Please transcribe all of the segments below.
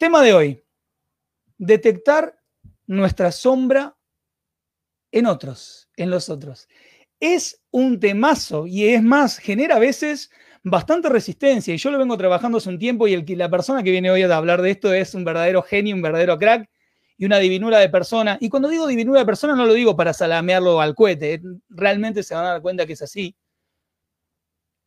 Tema de hoy. Detectar nuestra sombra en otros, en los otros. Es un temazo y es más, genera a veces bastante resistencia y yo lo vengo trabajando hace un tiempo y el, la persona que viene hoy a hablar de esto es un verdadero genio, un verdadero crack y una divinura de persona. Y cuando digo divinura de persona no lo digo para salamearlo al cohete, realmente se van a dar cuenta que es así.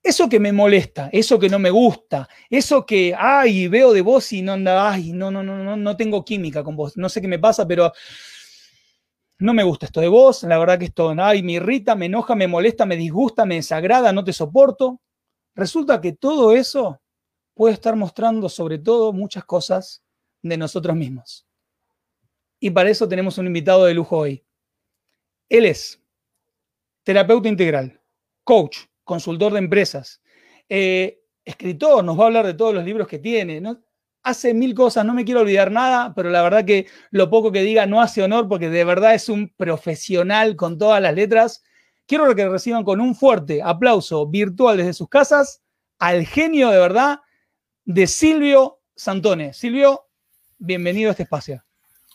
Eso que me molesta, eso que no me gusta, eso que, ay, veo de vos y no anda, ay, no, no, no, no, no tengo química con vos, no sé qué me pasa, pero no me gusta esto de vos, la verdad que esto, ay, me irrita, me enoja, me molesta, me disgusta, me desagrada, no te soporto. Resulta que todo eso puede estar mostrando sobre todo muchas cosas de nosotros mismos. Y para eso tenemos un invitado de lujo hoy. Él es terapeuta integral, coach, consultor de empresas, eh, escritor, nos va a hablar de todos los libros que tiene, hace mil cosas, no me quiero olvidar nada, pero la verdad que lo poco que diga no hace honor porque de verdad es un profesional con todas las letras. Quiero que reciban con un fuerte aplauso virtual desde sus casas al genio de verdad de Silvio Santone. Silvio, bienvenido a este espacio.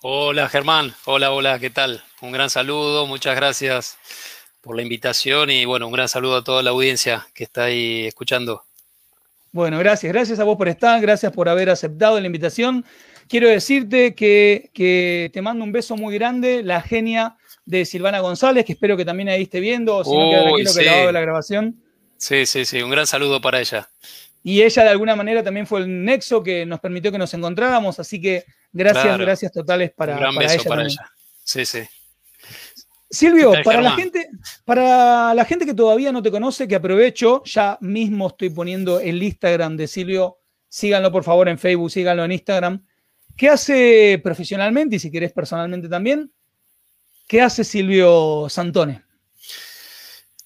Hola Germán, hola, hola, ¿qué tal? Un gran saludo, muchas gracias por la invitación y bueno, un gran saludo a toda la audiencia que está ahí escuchando. Bueno, gracias, gracias a vos por estar, gracias por haber aceptado la invitación. Quiero decirte que, te mando un beso muy grande, la genia de Silvana González, que espero que también ahí esté viendo, si no queda tranquilo que la la grabación. Sí, sí, sí, un gran saludo para ella. Y ella de alguna manera también fue el nexo que nos permitió que nos encontráramos, así que gracias, gracias totales para, un gran beso para ella. Sí, sí. Silvio, para la, gente, para la gente que todavía no te conoce, que aprovecho, ya mismo estoy poniendo el Instagram de Silvio, síganlo por favor en Facebook, síganlo en Instagram. ¿Qué hace profesionalmente y si querés personalmente también? ¿Qué hace Silvio Santone?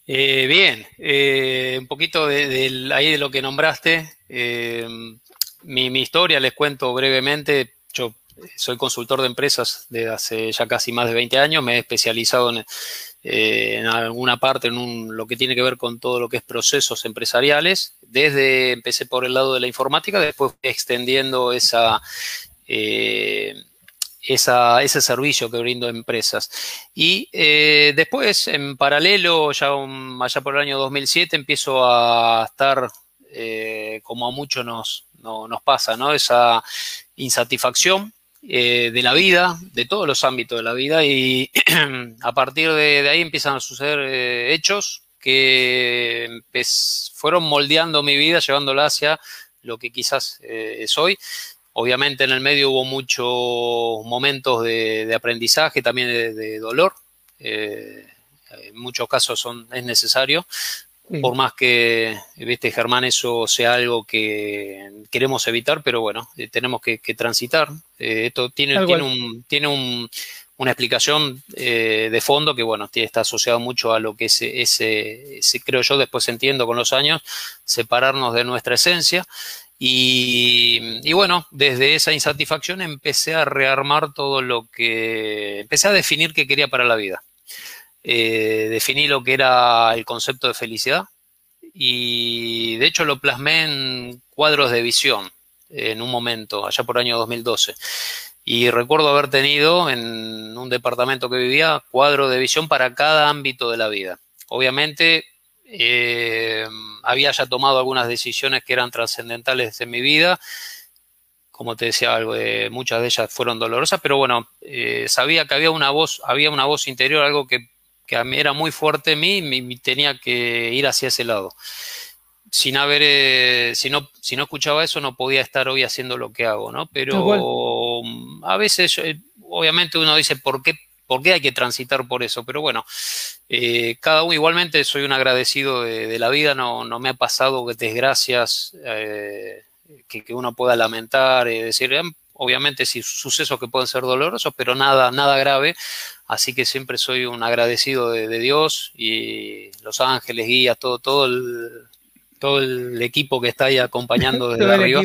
Eh, bien, eh, un poquito de, ahí de lo que nombraste. Eh, mi, mi, historia les cuento brevemente. Yo soy consultor de empresas desde hace ya casi más de 20 años. Me he especializado en, eh, alguna parte en lo que tiene que ver con todo lo que es procesos empresariales. Desde empecé por el lado de la informática, después extendiendo eh, ese servicio que brindo a empresas. Y eh, después, en paralelo, ya allá por el año 2007, empiezo a estar, como a muchos nos, nos pasa, ¿no? Esa insatisfacción eh, de la vida, de todos los ámbitos de la vida, y a partir de, ahí empiezan a suceder eh, hechos que fueron moldeando mi vida, llevándola hacia lo que quizás eh, soy. Obviamente en el medio hubo muchos momentos de, aprendizaje, también de, dolor. en muchos casos son, es necesario, por más que, viste, Germán, eso sea algo que queremos evitar, pero bueno, eh, tenemos que, transitar. Eh, esto tiene, tiene, un, tiene un, una explicación eh, de fondo que, bueno, está asociado mucho a lo que es ese, creo yo, después entiendo con los años, separarnos de nuestra esencia. Y, y, bueno, desde esa insatisfacción empecé a rearmar todo lo que, empecé a definir qué quería para la vida eh, definí lo que era el concepto de felicidad y de hecho lo plasmé en cuadros de visión en un momento, allá por año 2012. Y recuerdo haber tenido en un departamento que vivía cuadro de visión para cada ámbito de la vida. Obviamente eh, había ya tomado algunas decisiones que eran trascendentales en mi vida. Como te decía, muchas de ellas fueron dolorosas, pero bueno, eh, sabía que había una voz, había una voz interior, algo que que a mí era muy fuerte en mí y tenía que ir hacia ese lado. Sin haber, eh, si, no, si no escuchaba eso, no podía estar hoy haciendo lo que hago, ¿no? Pero a veces, eh, obviamente uno dice, ¿por qué, ¿por qué hay que transitar por eso? Pero bueno, eh, cada uno, igualmente soy un agradecido de, la vida, no, no, me ha pasado desgracias que, que, uno pueda lamentar y decir, obviamente sí, sucesos que pueden ser dolorosos, pero nada, nada grave. Así que siempre soy un agradecido de, Dios y los ángeles, guías, todo, todo el, todo el equipo que está ahí acompañando desde arriba.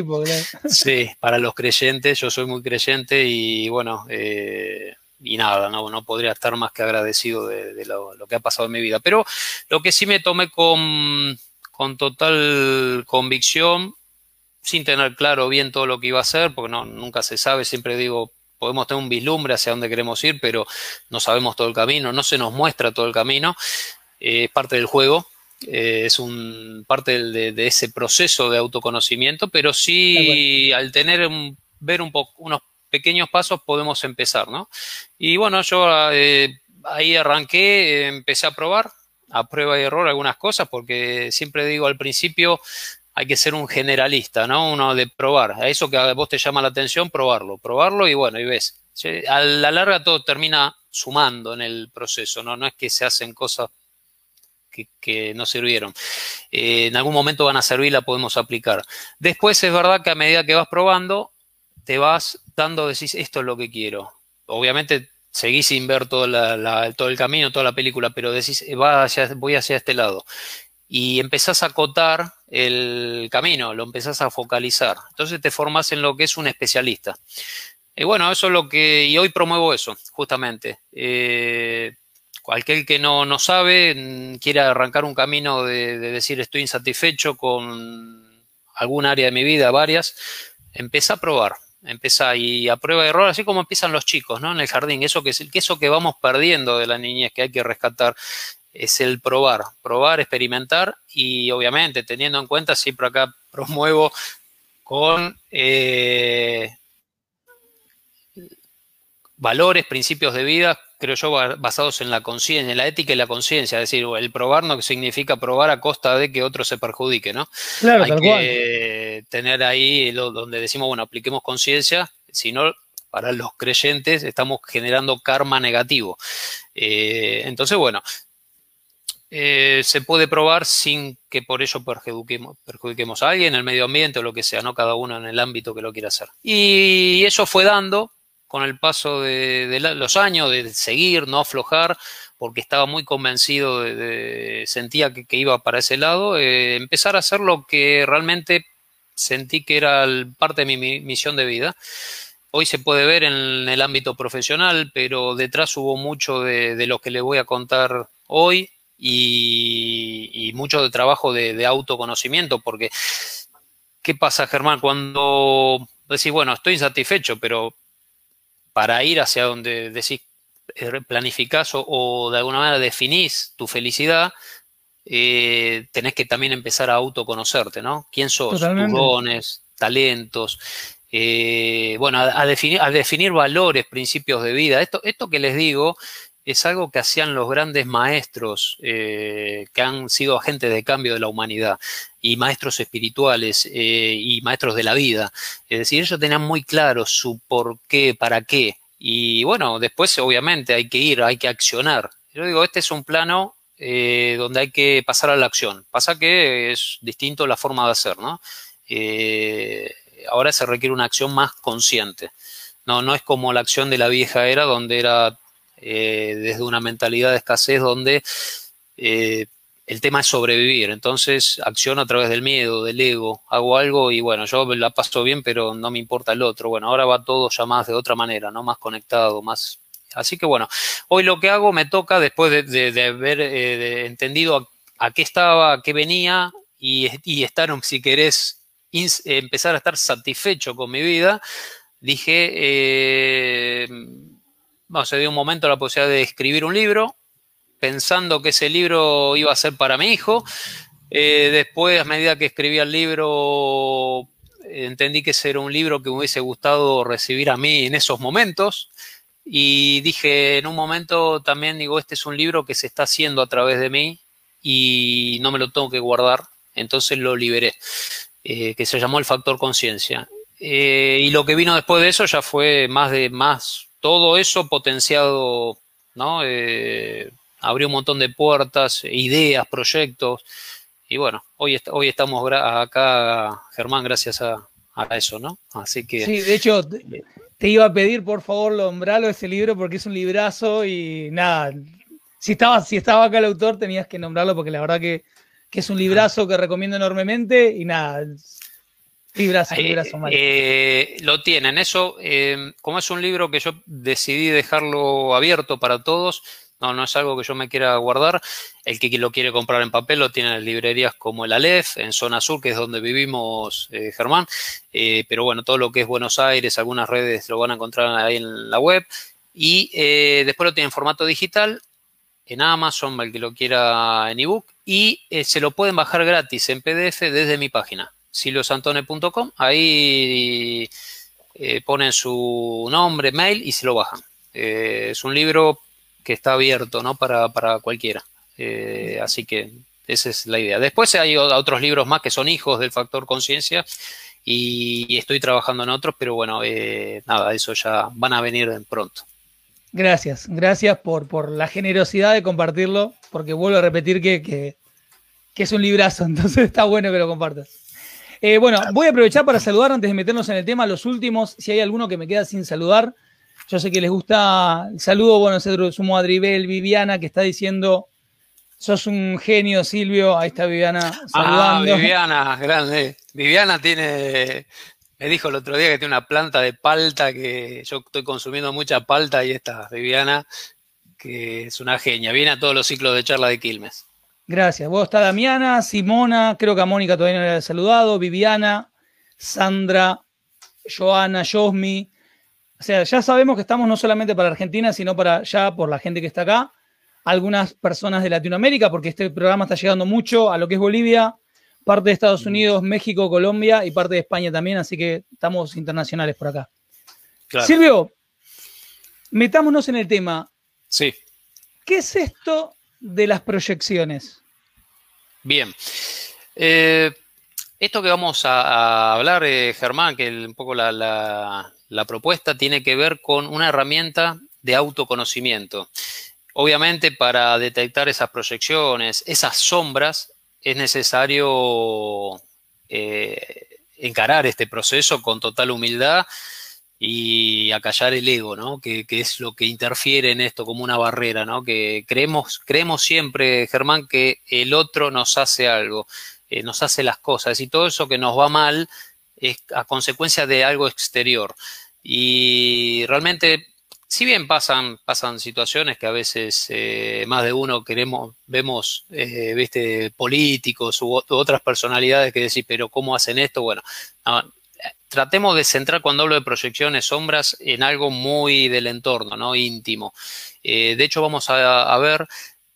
Sí, para los creyentes, yo soy muy creyente y bueno, eh, y nada, no, no podría estar más que agradecido de, lo, que ha pasado en mi vida. Pero lo que sí me tomé con, con total convicción, sin tener claro bien todo lo que iba a hacer, porque no, nunca se sabe, siempre digo, podemos tener un vislumbre hacia dónde queremos ir, pero no sabemos todo el camino, no se nos muestra todo el camino, eh, es parte del juego, eh, es un parte de, ese proceso de autoconocimiento, pero sí al tener un, ver un poco unos pequeños pasos podemos empezar, ¿no? Y bueno, yo eh, ahí arranqué, empecé a probar, a prueba y error algunas cosas, porque siempre digo al principio hay que ser un generalista, ¿no? Uno de probar. A eso que a vos te llama la atención, probarlo, probarlo y bueno, y ves. A la larga todo termina sumando en el proceso, ¿no? No es que se hacen cosas que, no sirvieron. Eh, en algún momento van a servir, la podemos aplicar. Después es verdad que a medida que vas probando, te vas dando, decís, esto es lo que quiero. Obviamente seguís sin ver todo, todo el camino, toda la película, pero decís, eh, voy hacia este lado. Y empezás a acotar el camino, lo empezás a focalizar. Entonces te formas en lo que es un especialista. Y bueno, eso es lo que, y hoy promuevo eso, justamente. Eh, cualquier que no, no sabe, mm, quiere arrancar un camino de, de, decir estoy insatisfecho con algún área de mi vida, varias, empieza a probar empieza y a prueba de error, así como empiezan los chicos, ¿no? En el jardín, eso que es que eso que vamos perdiendo de la niñez que hay que rescatar es el probar, probar, experimentar y obviamente teniendo en cuenta, siempre acá promuevo con eh, valores, principios de vida, creo yo, basados en la conciencia, en la ética y la conciencia. Es decir, el probar no significa probar a costa de que otro se perjudique, ¿no? Claro, Hay que tener ahí lo, donde decimos, bueno, apliquemos conciencia, si no, para los creyentes estamos generando karma negativo. Eh, entonces, bueno, eh, se puede probar sin que por ello perjudiquemos, a alguien, el medio ambiente o lo que sea, ¿no? Cada uno en el ámbito que lo quiera hacer. Y eso fue dando con el paso de, los años, de seguir, no aflojar, porque estaba muy convencido, de, sentía que, iba para ese lado, eh, empezar a hacer lo que realmente sentí que era parte de mi misión de vida. Hoy se puede ver en el ámbito profesional, pero detrás hubo mucho de, lo que le voy a contar hoy y, mucho de trabajo de, de autoconocimiento, porque ¿qué pasa, Germán? Cuando decís, bueno, estoy insatisfecho, pero para ir hacia donde decís, eh, planificás o, de alguna manera definís tu felicidad, eh, tenés que también empezar a autoconocerte, ¿no? ¿Quién sos? Tus dones, talentos. Eh, bueno, a, definir, a definir valores, principios de vida. Esto, esto que les digo es algo que hacían los grandes maestros que han sido agentes de cambio de la humanidad y maestros espirituales eh, y maestros de la vida. Es decir, ellos tenían muy claro su por qué, para qué. Y bueno, después obviamente hay que ir, hay que accionar. Yo digo, este es un plano eh, donde hay que pasar a la acción. Pasa que es distinto la forma de hacer, ¿no? Eh, ahora se requiere una acción más consciente. No, no es como la acción de la vieja era, donde era desde una mentalidad de escasez, donde el tema es sobrevivir. Entonces acciono a través del miedo, del ego, hago algo y bueno, yo la paso bien, pero no me importa el otro. Bueno, ahora va todo ya más de otra manera, ¿no? Más conectado, más... Así que bueno, hoy lo que hago me toca después de, haber eh, entendido a, qué estaba, a qué venía y, estar, si querés, empezar a estar satisfecho con mi vida, dije, eh, se dio un momento la posibilidad de escribir un libro, pensando que ese libro iba a ser para mi hijo. Eh, después, a medida que escribía el libro, entendí que ese era un libro que me hubiese gustado recibir a mí en esos momentos. Y dije, en un momento también digo, este es un libro que se está haciendo a través de mí y no me lo tengo que guardar. Entonces lo liberé, eh, que se llamó el factor conciencia. Eh, y lo que vino después de eso ya fue más de más, todo eso potenciado, ¿no? abrió un montón de puertas, ideas, proyectos. Y bueno, hoy, hoy estamos acá, Germán, gracias a, a eso, ¿no? Así que... Sí, de hecho, te iba a pedir, por favor, nombrarlo ese libro porque es un librazo y nada, si estaba, si estaba acá el autor tenías que nombrarlo porque la verdad que, es un librazo que recomiendo enormemente y nada, librazo, eh. Eh, lo tienen, eso, eh, como es un libro que yo decidí dejarlo abierto para todos, no, no es algo que yo me quiera guardar. El que lo quiere comprar en papel lo tiene en librerías como el Aleph, en Zona Sur, que es donde vivimos, eh, Germán. Pero bueno, todo lo que es Buenos Aires, algunas redes lo van a encontrar ahí en la web. Y después lo tiene en formato digital, en Amazon, el que lo quiera en ebook. Y se lo pueden bajar gratis en PDF desde mi página, siliosantone.com. Ahí ponen su nombre, mail y se lo bajan. es un libro que está abierto ¿no? para, cualquiera. Eh, así que esa es la idea. Después hay otros libros más que son hijos del factor conciencia y, estoy trabajando en otros, pero bueno, eh, nada, eso ya van a venir pronto. Gracias, gracias por, por la generosidad de compartirlo, porque vuelvo a repetir que, es un librazo, entonces está bueno que lo compartas. Eh, bueno, voy a aprovechar para saludar antes de meternos en el tema los últimos, si hay alguno que me queda sin saludar. Yo sé que les gusta. Saludo, bueno, sumo a Viviana, que está diciendo. Sos un genio, Silvio. Ahí está Viviana saludando. Ah, Viviana, grande. Viviana tiene. Me dijo el otro día que tiene una planta de palta, que yo estoy consumiendo mucha palta y esta Viviana, que es una genia. Viene a todos los ciclos de charla de Quilmes. Gracias. Vos está Damiana, Simona, creo que a Mónica todavía no le había saludado, Viviana, Sandra, Joana, Josmi, o sea, ya sabemos que estamos no solamente para Argentina, sino para ya por la gente que está acá, algunas personas de Latinoamérica, porque este programa está llegando mucho a lo que es Bolivia, parte de Estados mm. Unidos, México, Colombia y parte de España también, así que estamos internacionales por acá. Silvio, metámonos en el tema. Sí. ¿Qué es esto de las proyecciones? Bien. Eh, esto que vamos a, hablar, eh, Germán, que un poco la, la propuesta tiene que ver con una herramienta de autoconocimiento. Obviamente para detectar esas proyecciones, esas sombras, es necesario eh, encarar este proceso con total humildad y acallar el ego, ¿no? Que, es lo que interfiere en esto como una barrera, ¿no? Que creemos, creemos siempre, Germán, que el otro nos hace algo, eh, nos hace las cosas y todo eso que nos va mal es a consecuencia de algo exterior. Y realmente, si bien pasan, pasan situaciones que a veces eh, más de uno queremos, vemos, eh, viste, políticos u, otras personalidades que decir, pero ¿cómo hacen esto? Bueno, tratemos de centrar cuando hablo de proyecciones, sombras, en algo muy del entorno, ¿no? Íntimo. Eh, de hecho, vamos a, ver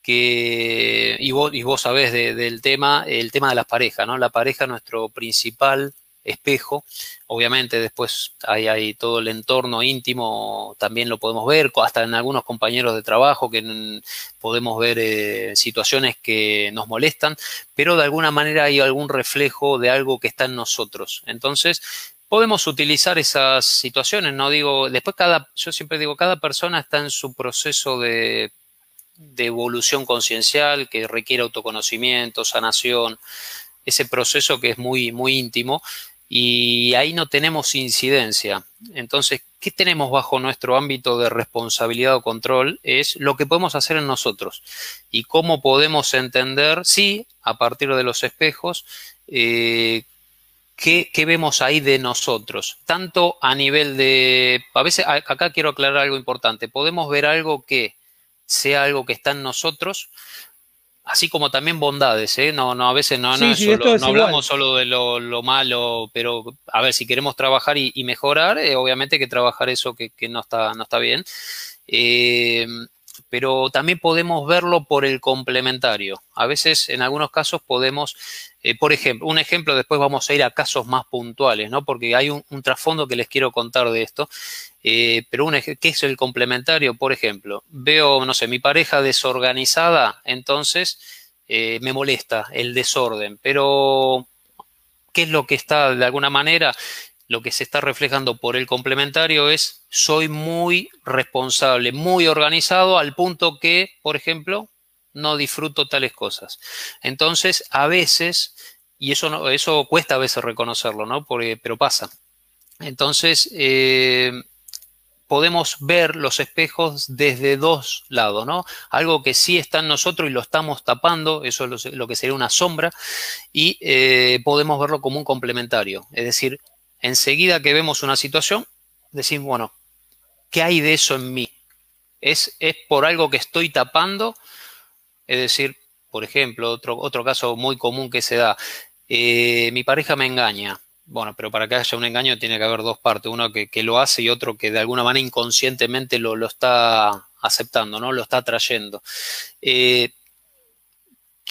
que, y vos, y vos sabés del tema, el tema de las parejas, ¿no? La pareja es nuestro principal espejo. Obviamente después hay, hay, todo el entorno íntimo, también lo podemos ver, hasta en algunos compañeros de trabajo que podemos ver eh, situaciones que nos molestan, pero de alguna manera hay algún reflejo de algo que está en nosotros. Entonces, podemos utilizar esas situaciones, no digo, después cada, yo siempre digo, cada persona está en su proceso de, evolución conciencial que requiere autoconocimiento, sanación, ese proceso que es muy, muy íntimo y ahí no tenemos incidencia. Entonces, ¿qué tenemos bajo nuestro ámbito de responsabilidad o control? Es lo que podemos hacer en nosotros y cómo podemos entender, sí, a partir de los espejos, eh, qué, vemos ahí de nosotros, tanto a nivel de, a veces acá quiero aclarar algo importante, podemos ver algo que sea algo que está en nosotros, así como también bondades, ¿eh? No, no, a veces no, no, no hablamos solo de lo, malo, pero a ver, si queremos trabajar y, mejorar, eh, obviamente hay que trabajar eso que, no, está, no está bien. Eh, pero también podemos verlo por el complementario. A veces, en algunos casos, podemos, eh, por ejemplo, un ejemplo, después vamos a ir a casos más puntuales, ¿no? Porque hay un, trasfondo que les quiero contar de esto. Eh, pero un, ¿qué es el complementario? Por ejemplo, veo, no sé, mi pareja desorganizada, entonces eh, me molesta el desorden, pero ¿qué es lo que está de alguna manera? Lo que se está reflejando por el complementario es soy muy responsable, muy organizado al punto que, por ejemplo, no disfruto tales cosas. Entonces, a veces, y eso, no, eso cuesta a veces reconocerlo, ¿no? pero pasa. Entonces, eh, podemos ver los espejos desde dos lados, ¿no? Algo que sí está en nosotros y lo estamos tapando, eso es lo, que sería una sombra, y eh, podemos verlo como un complementario. Es decir, enseguida que vemos una situación, decimos, bueno, ¿qué hay de eso en mí? ¿Es, es por algo que estoy tapando? Es decir, por ejemplo, otro, otro caso muy común que se da, eh, mi pareja me engaña. Bueno, pero para que haya un engaño tiene que haber dos partes, uno que, lo hace y otro que de alguna manera inconscientemente lo, lo está aceptando, ¿no? Lo está trayendo. Eh,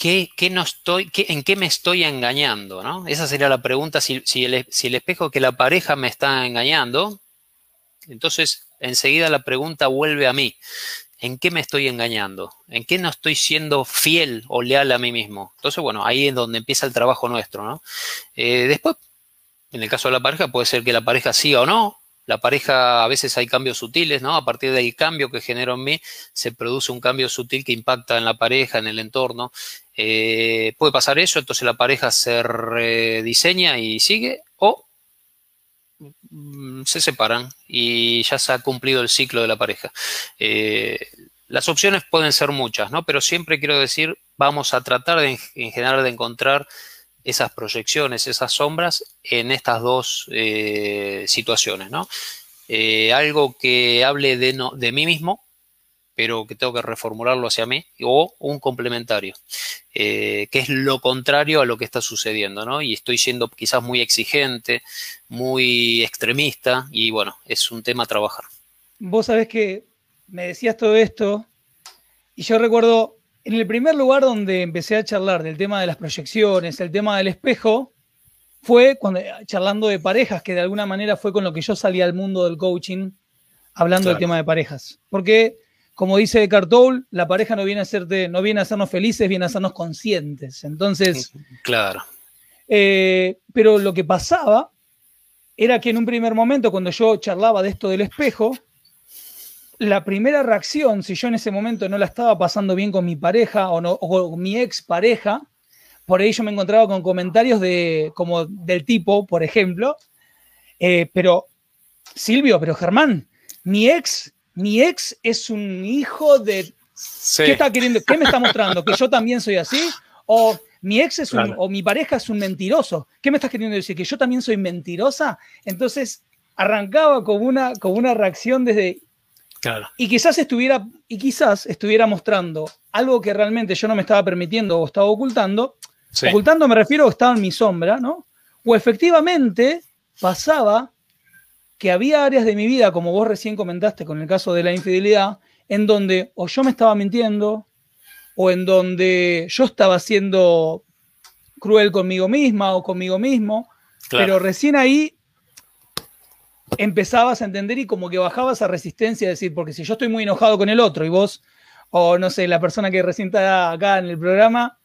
¿qué, no estoy, ¿En qué me estoy engañando? ¿no? Esa sería la pregunta. Si, si, el, si el espejo que la pareja me está engañando, entonces enseguida la pregunta vuelve a mí. ¿En qué me estoy engañando? ¿En qué no estoy siendo fiel o leal a mí mismo? Entonces, bueno, ahí es donde empieza el trabajo nuestro, ¿no? Eh, después, en el caso de la pareja, puede ser que la pareja siga o no. La pareja, a veces hay cambios sutiles, ¿no? A partir del cambio que genero en mí, se produce un cambio sutil que impacta en la pareja, en el entorno. Eh, puede pasar eso, entonces la pareja se rediseña y sigue, o Mm, se separan y ya se ha cumplido el ciclo de la pareja. Eh, las opciones pueden ser muchas, ¿no? Pero siempre quiero decir, vamos a tratar de, en general de encontrar esas proyecciones, esas sombras en estas dos eh, situaciones, ¿no? Algo que hable de mí mismo, pero que tengo que reformularlo hacia mí, o un complementario, eh, que es lo contrario a lo que está sucediendo, ¿no? Y estoy siendo quizás muy exigente, muy extremista, y bueno, es un tema a trabajar. Vos sabés que me decías todo esto, y yo recuerdo, en el primer lugar donde empecé a charlar del tema de las proyecciones, el tema del espejo, fue cuando charlando de parejas, que de alguna manera fue con lo que yo salí al mundo del coaching, hablando del tema de parejas. Porque como dice Cartoul, la pareja no viene a hacerte, no viene a hacernos felices, viene a hacernos conscientes. Entonces. Claro. Eh, pero lo que pasaba era que en un primer momento, cuando yo charlaba de esto del espejo, la primera reacción, si yo en ese momento no la estaba pasando bien con mi pareja o, no, con mi ex pareja, por ahí yo me encontraba con comentarios de, como del tipo, por ejemplo, eh, pero Silvio, pero Germán, mi ex mi ex es un hijo de... ¿Qué está queriendo? ¿Qué me está mostrando? ¿Que yo también soy así? ¿O mi ex es un, o mi pareja es un mentiroso? ¿Qué me estás queriendo decir? ¿Que yo también soy mentirosa? Entonces arrancaba como una, una reacción desde... Claro. Y quizás estuviera, y quizás estuviera mostrando algo que realmente yo no me estaba permitiendo o estaba ocultando. Ocultando me refiero a estaba en mi sombra, ¿no? O efectivamente pasaba que había áreas de mi vida, como vos recién comentaste con el caso de la infidelidad, en donde o yo me estaba mintiendo, o en donde yo estaba siendo cruel conmigo misma o conmigo mismo, pero recién ahí empezabas a entender y como que bajabas esa resistencia, de decir, porque si yo estoy muy enojado con el otro y vos, o no sé, la persona que recién está acá en el programa,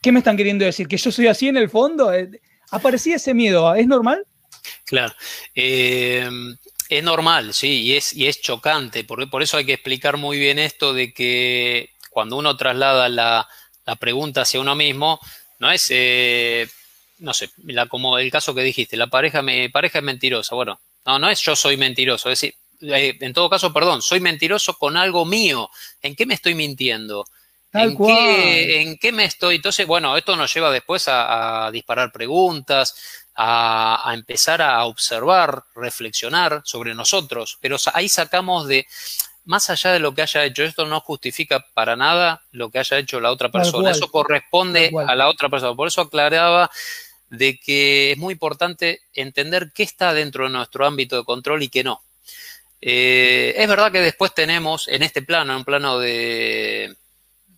¿qué me están queriendo decir? ¿Que yo soy así en el fondo? Eh, aparecía ese miedo, ¿es normal? Claro. Eh, es normal, sí, y es, y es chocante. Por, por eso hay que explicar muy bien esto de que cuando uno traslada la, pregunta hacia uno mismo, no es, eh, no sé, la, como el caso que dijiste, la pareja, me, pareja es mentirosa. Bueno, no, no es yo soy mentiroso, es decir, eh, en todo caso, perdón, soy mentiroso con algo mío. ¿En qué me estoy mintiendo? ¿En qué, ¿En qué, me estoy? Entonces, bueno, esto nos lleva después a, a disparar preguntas, a, empezar a observar, reflexionar sobre nosotros, pero ahí sacamos de, más allá de lo que haya hecho, esto no justifica para nada lo que haya hecho la otra persona, eso corresponde a la otra persona, por eso aclaraba de que es muy importante entender qué está dentro de nuestro ámbito de control y qué no. Eh, es verdad que después tenemos en este plano, en un plano de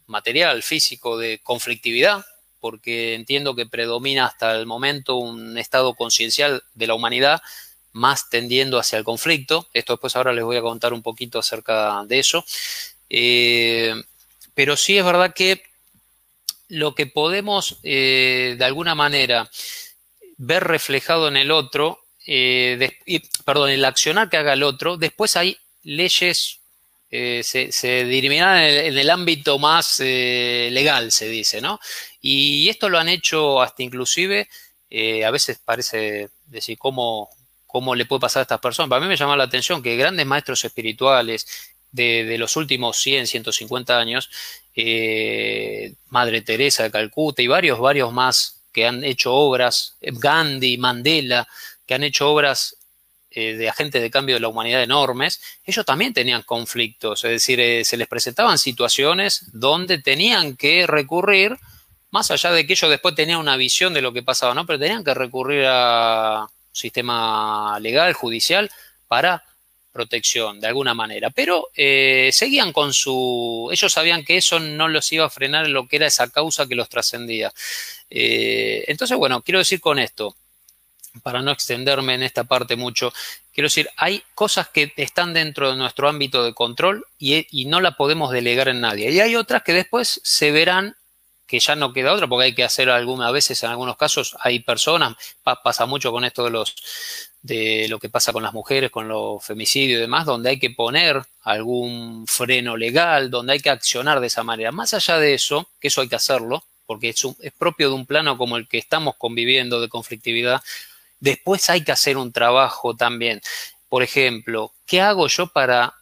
material, físico, de conflictividad, porque entiendo que predomina hasta el momento un estado conciencial de la humanidad más tendiendo hacia el conflicto. Esto después ahora les voy a contar un poquito acerca de eso. Eh, pero sí es verdad que lo que podemos eh, de alguna manera ver reflejado en el otro, eh, perdón, el accionar que haga el otro, después hay leyes eh, se, se dirimirán en el, ámbito más eh, legal, se dice, ¿no? Y esto lo han hecho hasta inclusive, eh, a veces parece decir, ¿cómo, ¿cómo le puede pasar a estas personas? Para mí me llama la atención que grandes maestros espirituales de, de los últimos 100, 150 años, Madre Teresa de Calcuta y varios, varios más que han hecho obras, Gandhi, Mandela, que han hecho obras eh, de agentes de cambio de la humanidad enormes, ellos también tenían conflictos, es decir, eh, se les presentaban situaciones donde tenían que recurrir, más allá de que ellos después tenían una visión de lo que pasaba, ¿no? Pero tenían que recurrir a un sistema legal, judicial, para protección de alguna manera. Pero eh, seguían con su... Ellos sabían que eso no los iba a frenar en lo que era esa causa que los trascendía. entonces, bueno, quiero decir con esto, para no extenderme en esta parte mucho, quiero decir, hay cosas que están dentro de nuestro ámbito de control y, no la podemos delegar en nadie. Y hay otras que después se verán que ya no queda otra, porque hay que hacer algunas veces, en algunos casos, hay personas, pasa mucho con esto de los de lo que pasa con las mujeres, con los femicidios y demás, donde hay que poner algún freno legal, donde hay que accionar de esa manera. Más allá de eso, que eso hay que hacerlo, porque es, es propio de un plano como el que estamos conviviendo de conflictividad, Después hay que hacer un trabajo también. Por ejemplo, ¿qué hago yo para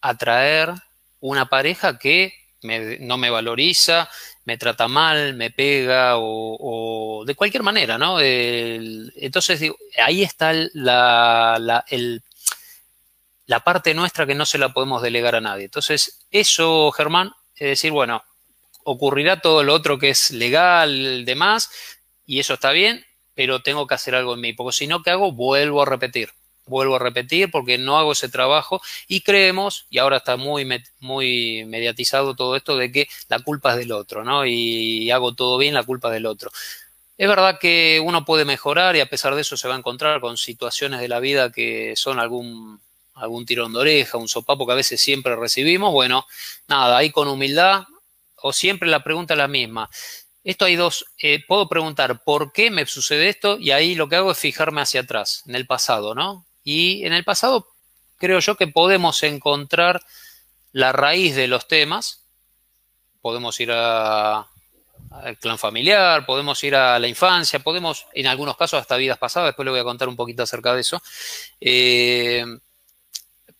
atraer una pareja que no me valoriza, me trata mal, me pega o, de cualquier manera, ¿no? entonces, ahí está la, la parte nuestra que no se la podemos delegar a nadie. Entonces, eso, Germán, es decir, bueno, ocurrirá todo lo otro que es legal, demás, y eso está bien, pero tengo que hacer algo en mí, porque si no, ¿qué hago? Vuelvo a repetir, vuelvo a repetir porque no hago ese trabajo y creemos, y ahora está muy, muy mediatizado todo esto, de que la culpa es del otro, ¿no? Y hago todo bien, la culpa es del otro. Es verdad que uno puede mejorar y a pesar de eso se va a encontrar con situaciones de la vida que son algún, algún tirón de oreja, un sopapo que a veces siempre recibimos. Bueno, nada, ahí con humildad o siempre la pregunta es la misma. Esto hay dos, eh, puedo preguntar por qué me sucede esto y ahí lo que hago es fijarme hacia atrás, en el pasado, ¿no? Y en el pasado creo yo que podemos encontrar la raíz de los temas, podemos ir al clan familiar, podemos ir a la infancia, podemos, en algunos casos, hasta vidas pasadas, después le voy a contar un poquito acerca de eso. Eh,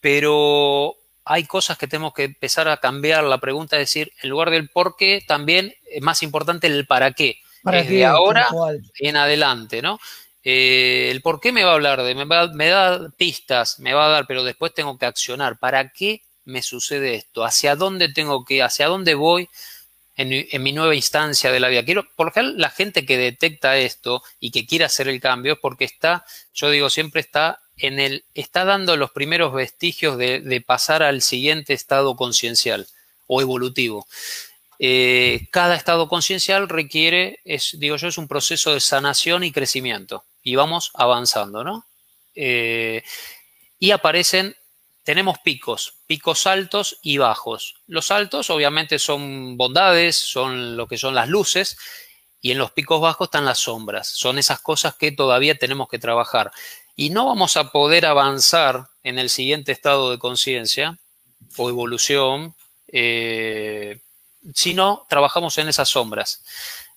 pero hay cosas que tenemos que empezar a cambiar la pregunta, es decir, en lugar del por qué, también es más importante el para qué. ¿Para Desde ahora en adelante, ¿no? Eh, el por qué me va a hablar de, me, me da pistas, me va a dar, pero después tengo que accionar. ¿Para qué me sucede esto? ¿Hacia dónde tengo que, hacia dónde voy en, en, mi nueva instancia de la vida? Quiero, por lo la gente que detecta esto y que quiere hacer el cambio es porque está, yo digo siempre está en el, está dando los primeros vestigios de, pasar al siguiente estado conciencial o evolutivo. Eh, cada estado conciencial requiere, digo yo, es un proceso de sanación y crecimiento. Y vamos avanzando, ¿no? Eh, y aparecen, tenemos picos, picos altos y bajos. Los altos obviamente son bondades, son lo que son las luces, y en los picos bajos están las sombras. Son esas cosas que todavía tenemos que trabajar y no vamos a poder avanzar en el siguiente estado de conciencia o evolución eh, si no trabajamos en esas sombras.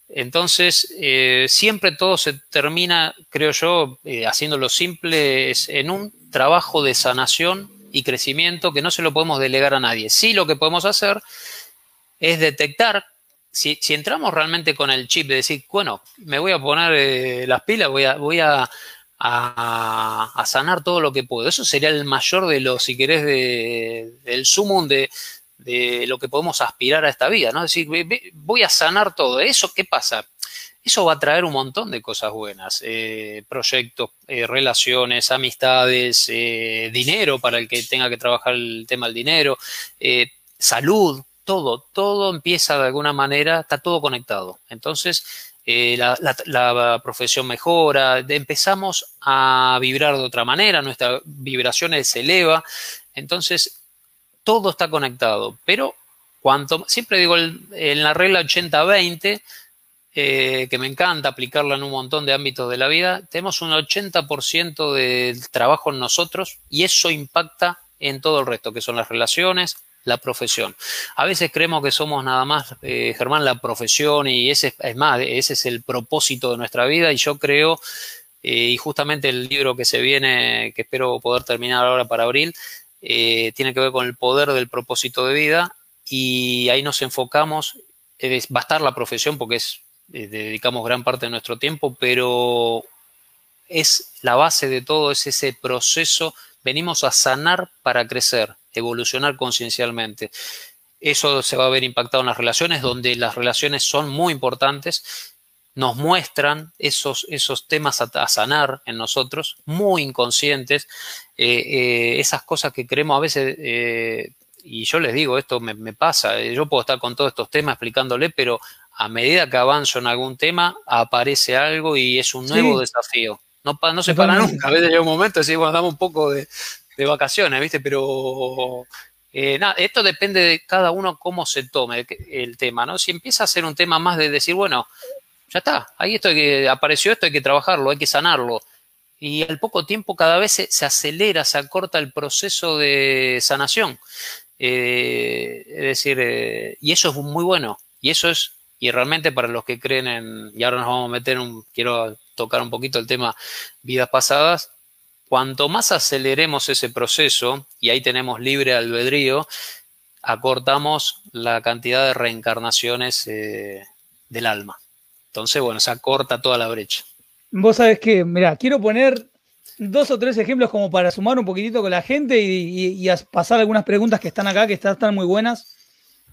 Entonces, eh, siempre todo se termina, creo yo, eh, haciéndolo simple, en un trabajo de sanación y crecimiento que no se lo podemos delegar a nadie. Sí lo que podemos hacer es detectar, si, entramos realmente con el chip de decir, bueno, me voy a poner las pilas, voy a, voy a a, sanar todo lo que puedo. Eso sería el mayor de los, si querés, de, del sumum de, de lo que podemos aspirar a esta vida, ¿no? Es decir, voy a sanar todo. ¿Eso qué pasa? Eso va a traer un montón de cosas buenas, eh, proyectos, eh, relaciones, amistades, eh, dinero para el que tenga que trabajar el tema del dinero, salud, todo, todo empieza de alguna manera, está todo conectado. Entonces, eh, la, profesión mejora, empezamos a vibrar de otra manera, nuestra vibración se eleva, entonces todo está conectado, pero cuanto, siempre digo en la regla 80-20, eh, que me encanta aplicarla en un montón de ámbitos de la vida, tenemos un 80% del trabajo en nosotros y eso impacta en todo el resto, que son las relaciones, la profesión. A veces creemos que somos nada más, eh, Germán, la profesión y ese es más, ese es el propósito de nuestra vida y yo creo, eh, y justamente el libro que se viene, que espero poder terminar ahora para abril, eh, tiene que ver con el poder del propósito de vida y ahí nos enfocamos, va a estar la profesión porque es, dedicamos gran parte de nuestro tiempo, pero es la base de todo, es ese proceso, venimos a sanar para crecer evolucionar conciencialmente. Eso se va a ver impactado en las relaciones, donde las relaciones son muy importantes, nos muestran esos, esos temas a, sanar en nosotros, muy inconscientes, eh, eh, esas cosas que creemos a veces, eh, y yo les digo, esto me, pasa, yo puedo estar con todos estos temas explicándole, pero a medida que avanzo en algún tema, aparece algo y es un nuevo desafío. No, no se para nunca. A veces llega un momento y decimos, damos un poco de, de vacaciones, ¿viste? Pero eh, nada, esto depende de cada uno cómo se tome el, tema, ¿no? Si empieza a ser un tema más de decir, bueno, ya está, ahí esto que apareció esto, hay que trabajarlo, hay que sanarlo. Y al poco tiempo cada vez se, acelera, se acorta el proceso de sanación. Eh, es decir, eh, y eso es muy bueno. Y eso es, y realmente para los que creen en, y ahora nos vamos a meter un, quiero tocar un poquito el tema vidas pasadas, Cuanto más aceleremos ese proceso, y ahí tenemos libre albedrío, acortamos la cantidad de reencarnaciones eh, del alma. Entonces, bueno, se acorta toda la brecha. Vos sabés que, mira, quiero poner dos o tres ejemplos como para sumar un poquitito con la gente y, pasar algunas preguntas que están acá, que están, muy buenas.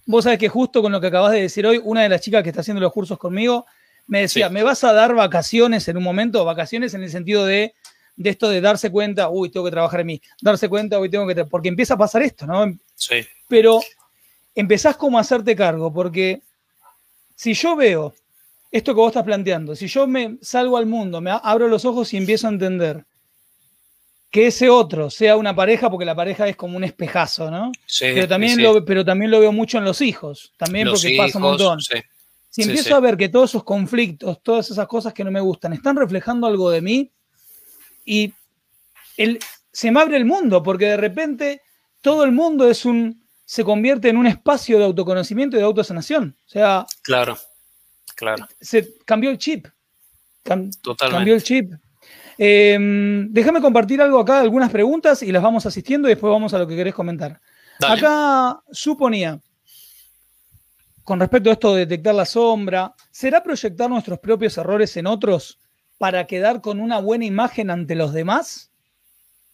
Vos sabés que justo con lo que acabas de decir hoy, una de las chicas que está haciendo los cursos conmigo me decía, ¿me vas a dar vacaciones en un momento? Vacaciones en el sentido de de esto de darse cuenta, uy, tengo que trabajar en mí, darse cuenta, uy, tengo que... Porque empieza a pasar esto, ¿no? Sí. Pero empezás como a hacerte cargo, porque si yo veo esto que vos estás planteando, si yo me salgo al mundo, me abro los ojos y empiezo a entender que ese otro sea una pareja, porque la pareja es como un espejazo, ¿no? Sí, pero, también Lo, pero también lo veo mucho en los hijos, también porque pasa un montón. Si empiezo a ver que todos esos conflictos, todas esas cosas que no me gustan, están reflejando algo de mí, y el, se me abre el mundo, porque de repente todo el mundo es un, se convierte en un espacio de autoconocimiento y de autosanación. O sea, claro, claro. Se cambió el chip. Cambió el chip. Em, déjame compartir algo acá, algunas preguntas y las vamos asistiendo y después vamos a lo que querés comentar. Acá suponía, con respecto a esto de detectar la sombra, ¿será proyectar nuestros propios errores en otros para quedar con una buena imagen ante los demás?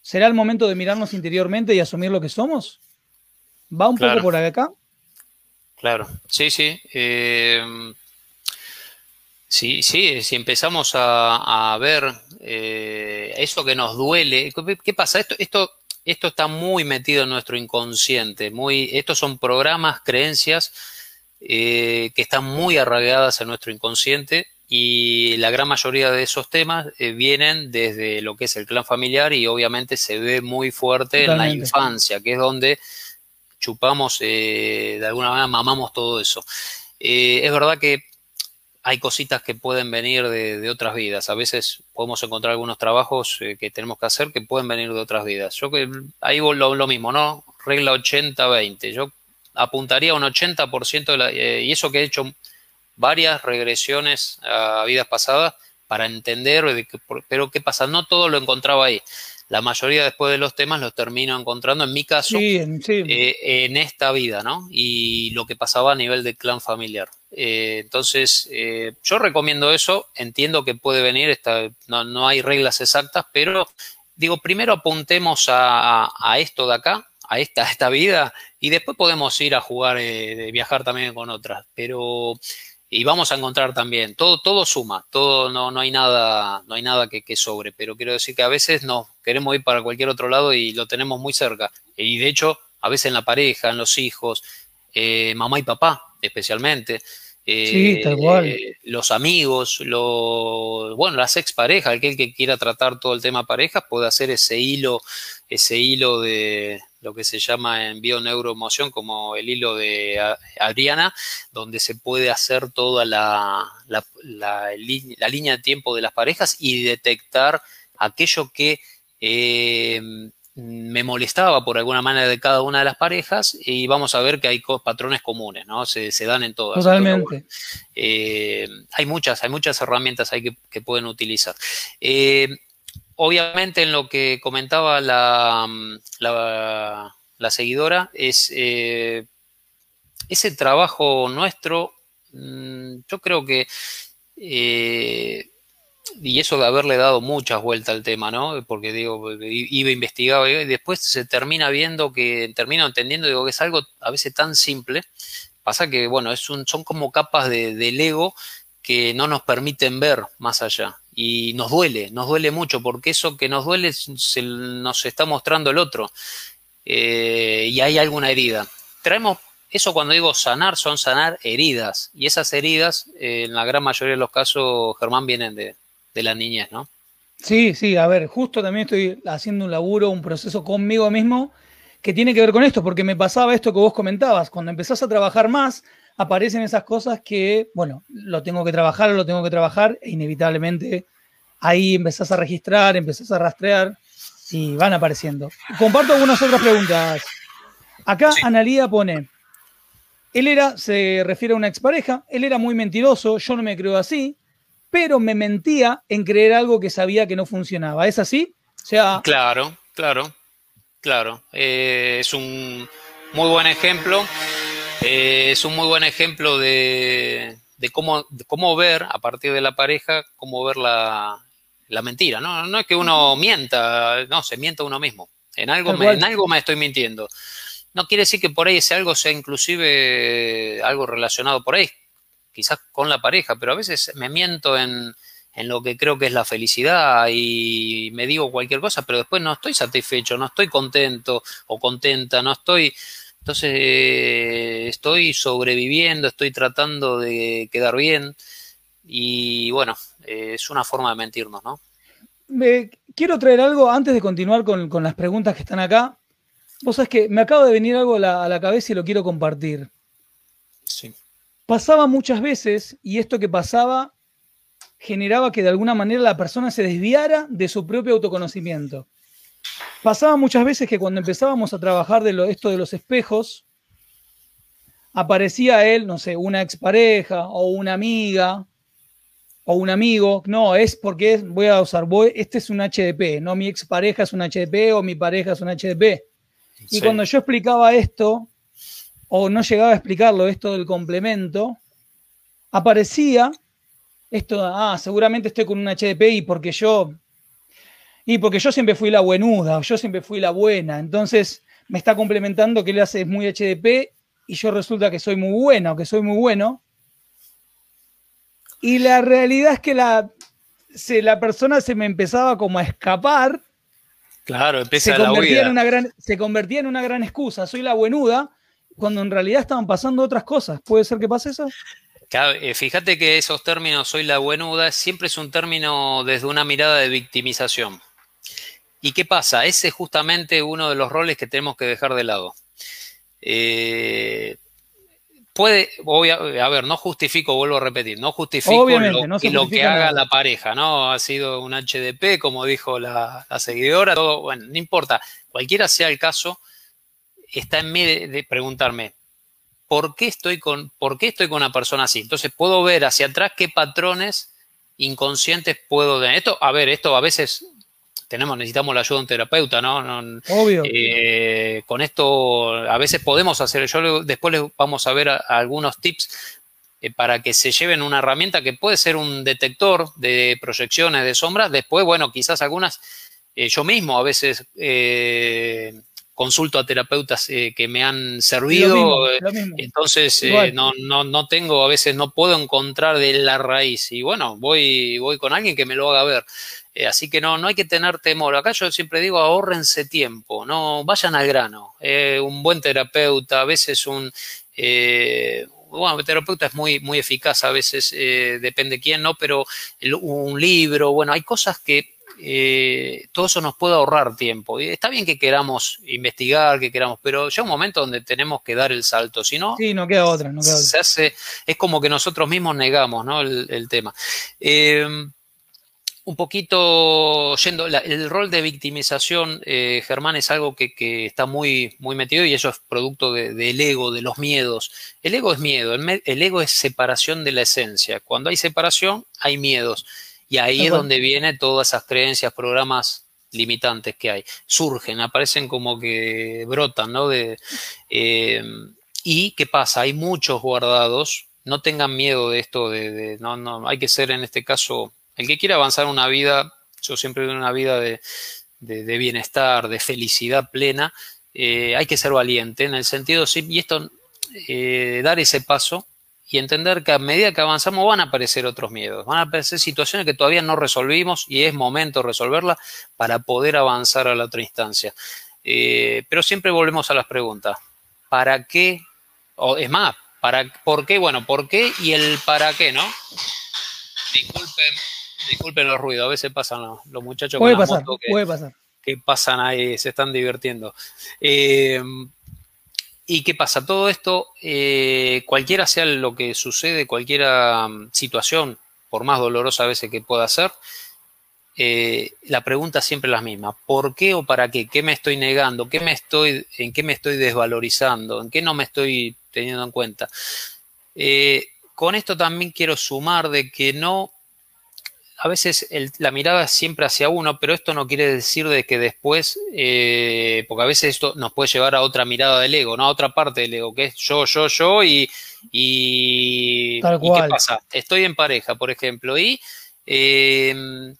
¿Será el momento de mirarnos interiormente y asumir lo que somos? ¿Va un poco por acá? Claro, sí, sí. Eh, sí, sí, si empezamos a, ver eh, eso que nos duele, ¿qué pasa? Esto, esto, esto está muy metido en nuestro inconsciente, muy, estos son programas, creencias eh, que están muy arraigadas en nuestro inconsciente y la gran mayoría de esos temas eh, vienen desde lo que es el clan familiar y obviamente se ve muy fuerte en la infancia, que es donde chupamos, eh, de alguna manera mamamos todo eso. Es verdad que hay cositas que pueden venir de, otras vidas. A veces podemos encontrar algunos trabajos que tenemos que hacer que pueden venir de otras vidas. Yo que ahí lo, lo mismo, ¿no? Regla 80-20. Yo apuntaría a un 80% de la, y eso que he hecho varias regresiones a vidas pasadas para entender, de pero qué pasa, no todo lo encontraba ahí. La mayoría después de los temas los termino encontrando, en mi caso, eh, en esta vida, ¿no? Y lo que pasaba a nivel de clan familiar. Eh, entonces, eh, yo recomiendo eso, entiendo que puede venir, esta, no, no, hay reglas exactas, pero digo, primero apuntemos a, a esto de acá, a esta, a esta vida, y después podemos ir a jugar, viajar también con otras. Pero y vamos a encontrar también, todo, todo suma, todo no, no hay nada, no hay nada que, que, sobre, pero quiero decir que a veces no, queremos ir para cualquier otro lado y lo tenemos muy cerca. Y de hecho, a veces en la pareja, en los hijos, eh, mamá y papá especialmente. sí, tal cual. Eh, los amigos, los, bueno, las exparejas, aquel que quiera tratar todo el tema parejas puede hacer ese hilo, ese hilo de, lo que se llama en bioneuroemoción como el hilo de Adriana, donde se puede hacer toda la, la, línea de tiempo de las parejas y detectar aquello que eh, me molestaba por alguna manera de cada una de las parejas y vamos a ver que hay patrones comunes, ¿no? Se, dan en todas. Totalmente. Eh, hay muchas, hay muchas herramientas ahí que, pueden utilizar. Eh, obviamente en lo que comentaba la, la, seguidora es eh, ese trabajo nuestro, mm, yo creo que y eso de haberle dado muchas vueltas al tema, ¿no? Porque digo, iba investigado y después se termina viendo que, termino entendiendo, digo, que es algo a veces tan simple. Pasa que, bueno, es un, son como capas de, del ego que no nos permiten ver más allá. Y nos duele, nos duele mucho, porque eso que nos duele se, nos está mostrando el otro. Eh, y hay alguna herida. Traemos, eso cuando digo sanar, son sanar heridas. Y esas heridas, en la gran mayoría de los casos, Germán, vienen de, de la niñez, ¿no? Sí, sí, a ver, justo también estoy haciendo un laburo, un proceso conmigo mismo que tiene que ver con esto, porque me pasaba esto que vos comentabas, cuando empezás a trabajar más, aparecen esas cosas que, bueno, lo tengo que trabajar, lo tengo que trabajar, e inevitablemente ahí empezás a registrar, empezás a rastrear y van apareciendo. Comparto algunas otras preguntas. Acá Analía pone, él era, se refiere a una expareja, él era muy mentiroso, yo no me creo así, pero me mentía en creer algo que sabía que no funcionaba. ¿Es así? O sea, claro, claro, claro. Eh, es un muy buen ejemplo. Eh, es un muy buen ejemplo de, cómo, cómo ver a partir de la pareja, cómo ver la, mentira. ¿no? no es que uno mienta, no, se mienta uno mismo. En algo, me, en algo me estoy mintiendo. No quiere decir que por ahí ese algo sea inclusive algo relacionado por ahí quizás con la pareja, pero a veces me miento en, lo que creo que es la felicidad y me digo cualquier cosa, pero después no estoy satisfecho, no estoy contento o contenta, no estoy... Entonces eh, estoy sobreviviendo, estoy tratando de quedar bien y bueno, eh, es una forma de mentirnos, ¿no? quiero traer algo antes de continuar con, las preguntas que están acá. Vos sabés que me acaba de venir algo a la, a la cabeza y lo quiero compartir. Sí. Pasaba muchas veces, y esto que pasaba generaba que de alguna manera la persona se desviara de su propio autoconocimiento. Pasaba muchas veces que cuando empezábamos a trabajar de lo, esto de los espejos, aparecía él, no sé, una expareja o una amiga o un amigo. No, es porque voy a usar, voy, este es un HDP, no mi expareja es un HDP o mi pareja es un HDP. Y cuando yo explicaba esto, o no llegaba a explicarlo esto del complemento, aparecía esto, ah, seguramente estoy con un HDP y porque yo, y porque yo siempre fui la buenuda, yo siempre fui la buena, entonces me está complementando que él hace muy HDP y yo resulta que soy muy buena o que soy muy bueno. Y la realidad es que la, se, la persona se me empezaba como a escapar. Claro, empieza se convertía En una gran, se convertía en una gran excusa. Soy la buenuda, cuando en realidad estaban pasando otras cosas. ¿Puede ser que pase eso? Eh, fíjate que esos términos, soy la buenuda, siempre es un término desde una mirada de victimización. ¿Y qué pasa? Ese es justamente uno de los roles que tenemos que dejar de lado. Eh, puede, a, ver, no justifico, vuelvo a repetir, no justifico lo, que haga la pareja, ¿no? Ha sido un HDP, como dijo la, la seguidora, todo, bueno, no importa, cualquiera sea el caso, está en mí de, preguntarme, ¿por qué, estoy con, ¿por qué estoy con una persona así? Entonces puedo ver hacia atrás qué patrones inconscientes puedo tener. Esto, a ver, esto a veces tenemos, necesitamos la ayuda de un terapeuta, ¿no? Obvio. Eh, con esto a veces podemos hacer, yo después les vamos a ver algunos tips eh, para que se lleven una herramienta que puede ser un detector de proyecciones de sombras. Después, bueno, quizás algunas, eh, yo mismo a veces consulto a terapeutas eh, que me han servido, eh, entonces eh, no, no, no, tengo, a veces no puedo encontrar de la raíz y bueno, voy, voy con alguien que me lo haga ver. así que no, no hay que tener temor. Acá yo siempre digo, ahórrense tiempo, no vayan al grano. un buen terapeuta, a veces un... bueno, el terapeuta es muy, muy eficaz, a veces depende quién, ¿no? Pero un libro, bueno, hay cosas que eh, todo eso nos puede ahorrar tiempo. Y está bien que queramos investigar, que queramos, pero llega un momento donde tenemos que dar el salto. Si no, sí, no queda otra. No queda hace, es como que nosotros mismos negamos ¿no? el, tema. Eh, un poquito yendo, el rol de victimización, eh, Germán, es algo que, está muy, muy metido y eso es producto del ego, de los miedos. El ego es miedo, el, ego es separación de la esencia. Cuando hay separación, hay miedos. Y ahí es donde vienen todas esas creencias, programas limitantes que hay. Surgen, aparecen como que brotan, ¿no? De, eh, y ¿qué pasa? Hay muchos guardados. No tengan miedo de esto, de, no, no, hay que ser en este caso el que quiera avanzar una vida, yo siempre digo una vida de, bienestar, de felicidad plena, eh, hay que ser valiente en el sentido, sí, y esto, eh, dar ese paso y entender que a medida que avanzamos van a aparecer otros miedos, van a aparecer situaciones que todavía no resolvimos y es momento de resolverlas para poder avanzar a la otra instancia. Eh, pero siempre volvemos a las preguntas. ¿Para qué? O es más, ¿para, ¿por qué? Bueno, ¿por qué y el para qué, no? Disculpen, Disculpen los ruidos, a veces pasan los, muchachos puede pasar, que, puede pasar. que pasan ahí, se están divirtiendo. Eh, ¿Y qué pasa? Todo esto, eh, cualquiera sea lo que sucede, cualquiera mm, situación, por más dolorosa a veces que pueda ser, eh, la pregunta siempre es la misma. ¿Por qué o para qué? ¿Qué me estoy negando? ¿Qué me estoy, ¿En qué me estoy desvalorizando? ¿En qué no me estoy teniendo en cuenta? con esto también quiero sumar de que no a veces la mirada es siempre hacia uno, pero esto no quiere decir de que después, eh, porque a veces esto nos puede llevar a otra mirada del ego, ¿no? A otra parte del ego, que es yo, yo, yo y, y, ¿qué pasa? Estoy en pareja, por ejemplo, y eh,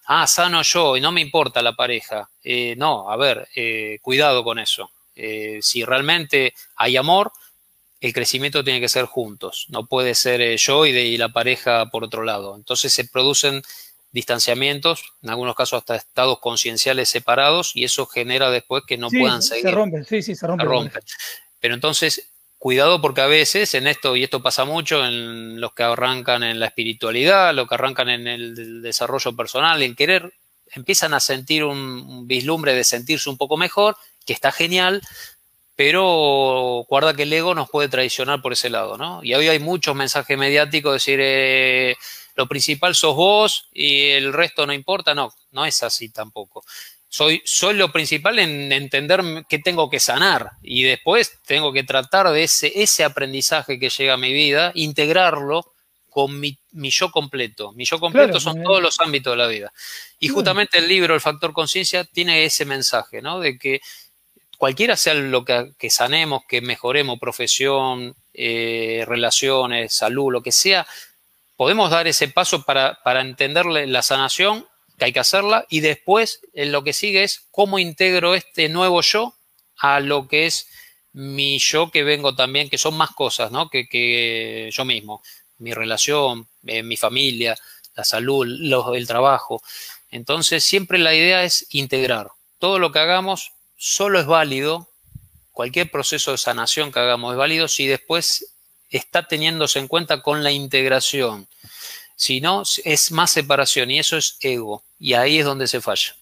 ah, sano yo y no me importa la pareja. Eh, no, a ver, cuidado con eso. si realmente hay amor, el crecimiento tiene que ser juntos, no puede ser yo y, de, y la pareja por otro lado. Entonces se producen distanciamientos, en algunos casos hasta estados concienciales separados, y eso genera después que no puedan seguir. Se rompen, sí, sí, se rompen. Pero entonces, cuidado porque a veces en esto, y esto pasa mucho en los que arrancan en la espiritualidad, los que arrancan en el desarrollo personal, en querer, empiezan a sentir un, vislumbre de sentirse un poco mejor, que está genial, pero guarda que el ego nos puede traicionar por ese lado, ¿no? Y hoy hay muchos mensajes mediáticos, decir, eh, lo principal sos vos y el resto no importa. No, no es así tampoco. Soy, soy lo principal en entender qué tengo que sanar y después tengo que tratar de ese, ese aprendizaje que llega a mi vida, integrarlo con mi, yo completo. Mi yo completo son todos los ámbitos de la vida. Y justamente el libro, El Factor Conciencia, tiene ese mensaje, ¿no? De que cualquiera sea lo que, sanemos, que mejoremos, profesión, eh, relaciones, salud, lo que sea, podemos dar ese paso para, para entender la sanación, que hay que hacerla, y después lo que sigue es cómo integro este nuevo yo a lo que es mi yo que vengo también, que son más cosas, ¿no? Que, yo mismo, mi relación, eh, mi familia, la salud, el trabajo. Entonces, siempre la idea es integrar. Todo lo que hagamos solo es válido, cualquier proceso de sanación que hagamos es válido si después está teniéndose en cuenta con la integración. Si no, es más separación y eso es ego. Y ahí es donde se falla.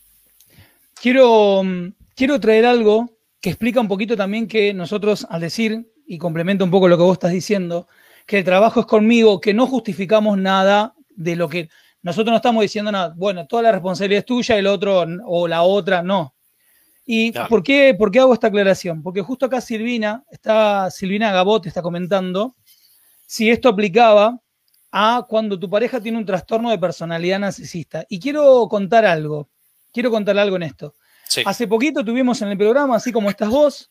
Quiero, mm, quiero traer algo que explica un poquito también que nosotros, al decir, y complementa un poco lo que vos estás diciendo, que el trabajo es conmigo, que no justificamos nada de lo que nosotros no estamos diciendo nada. Bueno, toda la responsabilidad es tuya, el otro o la otra no. ¿Y por, qué, por qué hago esta aclaración? Porque justo acá Silvina, está, Silvina Gabot está comentando si esto aplicaba a cuando tu pareja tiene un trastorno de personalidad narcisista. Y quiero contar algo, quiero contar algo en esto. Hace poquito tuvimos en el programa, así como estás vos,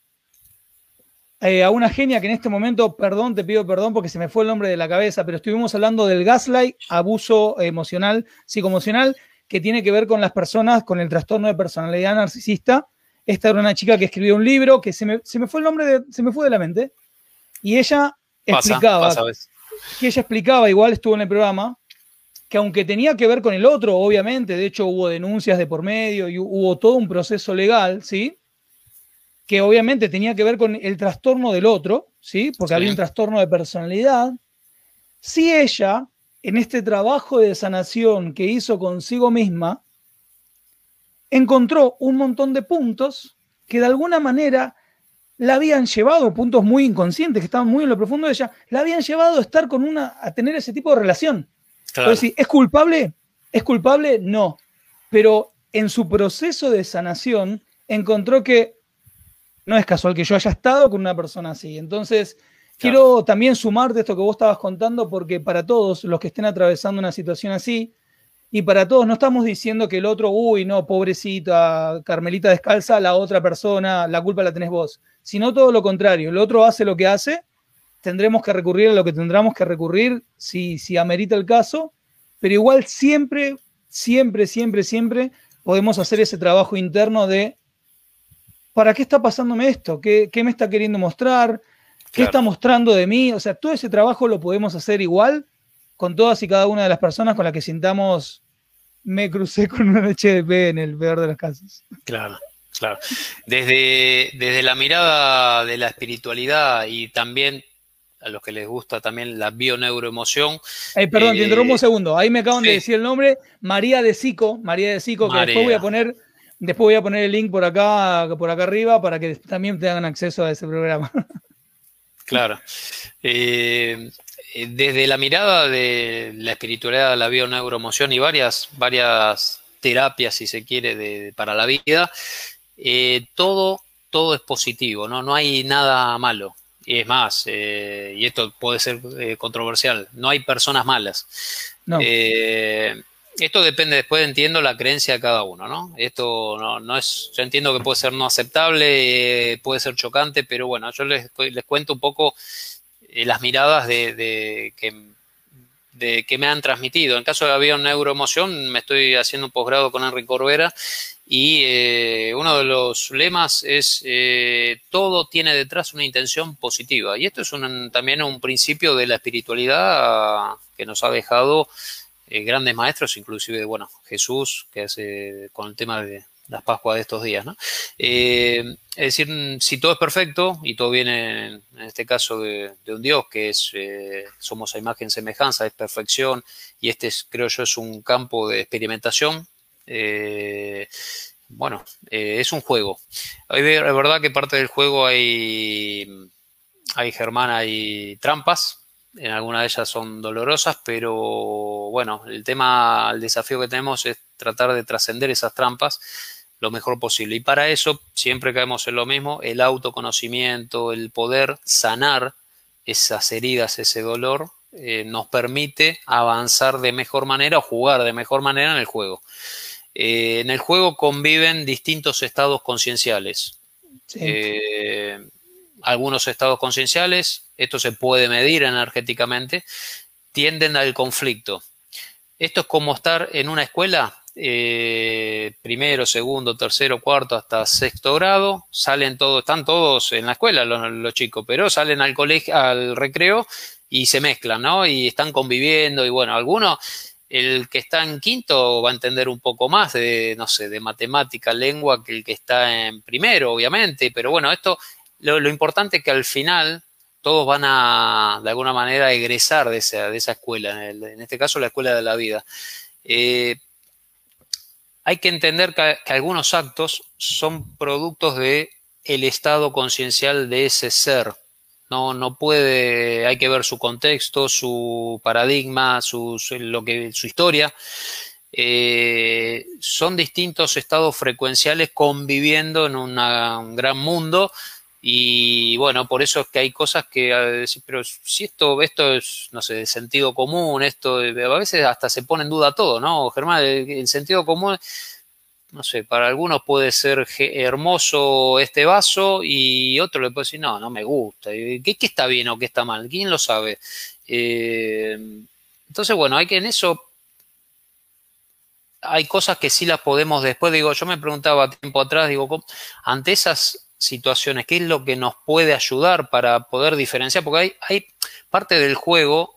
eh, a una genia que en este momento, perdón, te pido perdón porque se me fue el nombre de la cabeza, pero estuvimos hablando del gaslight, abuso emocional, psicoemocional, que tiene que ver con las personas con el trastorno de personalidad narcisista. Esta era una chica que escribió un libro que se me, se me fue el nombre, de, se me fue de la mente, y ella explicaba, que ella explicaba, igual estuvo en el programa, que aunque tenía que ver con el otro, obviamente, de hecho hubo denuncias de por medio y hubo todo un proceso legal, ¿sí? Que obviamente tenía que ver con el trastorno del otro, ¿sí? Porque había un trastorno de personalidad. Si ella, en este trabajo de sanación que hizo consigo misma, encontró un montón de puntos que de alguna manera la habían llevado, puntos muy inconscientes que estaban muy en lo profundo de ella, la habían llevado a estar con una, a tener ese tipo de relación. ¿es culpable? ¿Es culpable? No. pero en su proceso de sanación encontró que no es casual que yo haya estado con una persona así. Entonces, quiero también sumarte esto que vos estabas contando, porque para todos los que estén atravesando una situación así, y para todos, no estamos diciendo que el otro, uy, no, pobrecita, Carmelita descalza, la otra persona, la culpa la tenés vos, sino todo lo contrario. El otro hace lo que hace, tendremos que recurrir a lo que tendremos que recurrir si, si amerita el caso, pero igual siempre, siempre, siempre, siempre podemos hacer ese trabajo interno de ¿para qué está pasándome esto? ¿Qué, me está queriendo mostrar? ¿Qué está mostrando de mí? O sea, todo ese trabajo lo podemos hacer igual con todas y cada una de las personas con las que sintamos me crucé con una HDP en el peor de los casos. Claro, claro. Desde, desde la mirada de la espiritualidad y también a los que les gusta también la bioneuroemoción. Eh, perdón, te interrumpo un segundo. Ahí me acaban de decir el nombre, María de Sico, María de Sico, que después voy a poner Después voy a poner el link por acá, por acá arriba, para que también tengan acceso a ese programa. Claro. Eh, desde la mirada de la espiritualidad, la bioneuromoción y varias, varias terapias, si se quiere, para la vida, eh, todo, todo es positivo, ¿no? no hay nada malo. Y es más, eh, y esto puede ser controversial, no hay personas malas. No esto depende, después entiendo la creencia de cada uno, ¿no? Esto no, es, yo entiendo que puede ser no aceptable, eh, puede ser chocante, pero bueno, yo les, les cuento un poco eh, las miradas de, que, me han transmitido. En caso de había una neuroemoción, me estoy haciendo un posgrado con Enrique Corbera y eh, uno de los lemas es todo tiene detrás una intención positiva. Y esto es también un principio de la espiritualidad que nos ha dejado eh, grandes maestros, inclusive, bueno, Jesús, que hace con el tema de las Pascuas de estos días, ¿no? Eh, es decir, si todo es perfecto y todo viene, en este caso, de, un Dios que es, eh, somos a imagen semejanza, es perfección, y este, es, creo yo, es un campo de experimentación, bueno, es un juego. Es verdad que parte del juego hay, hay Germán, hay trampas, en algunas de ellas son dolorosas, pero bueno, el tema, el desafío que tenemos es tratar de trascender esas trampas lo mejor posible. Y para eso siempre caemos en lo mismo, el autoconocimiento, el poder sanar esas heridas, ese dolor, eh, nos permite avanzar de mejor manera o jugar de mejor manera en el juego. Eh, en el juego conviven distintos estados concienciales. Eh, algunos estados concienciales, esto se puede medir energéticamente, tienden al conflicto. Esto es como estar en una escuela, eh, primero, segundo, tercero, cuarto, hasta sexto grado, salen todos, están todos en la escuela los, chicos, pero salen al colegio, al recreo y se mezclan, ¿no? Y están conviviendo y bueno, algunos, el que está en quinto va a entender un poco más de, no sé, de matemática, lengua que el que está en primero, obviamente, pero bueno, esto lo, importante es que al final todos van a, de alguna manera, egresar de esa, de esa escuela, en, este caso la escuela de la vida. Eh, hay que entender que, algunos actos son productos de el estado conciencial de ese ser. No, no puede, hay que ver su contexto, su paradigma, su, lo que, su historia. Eh, son distintos estados frecuenciales conviviendo en un gran mundo y bueno, por eso es que hay cosas que, pero si esto, esto es, no sé, de sentido común, esto, a veces hasta se pone en duda todo, ¿no? Germán, el, sentido común, no sé, para algunos puede ser hermoso este vaso y otro le puede decir, no, no me gusta. ¿Qué, qué está bien o qué está mal? ¿Quién lo sabe? Eh, entonces, bueno, hay que en eso hay cosas que sí las podemos después, digo, yo me preguntaba tiempo atrás, digo, ante esas situaciones, qué es lo que nos puede ayudar para poder diferenciar, porque hay, hay parte del juego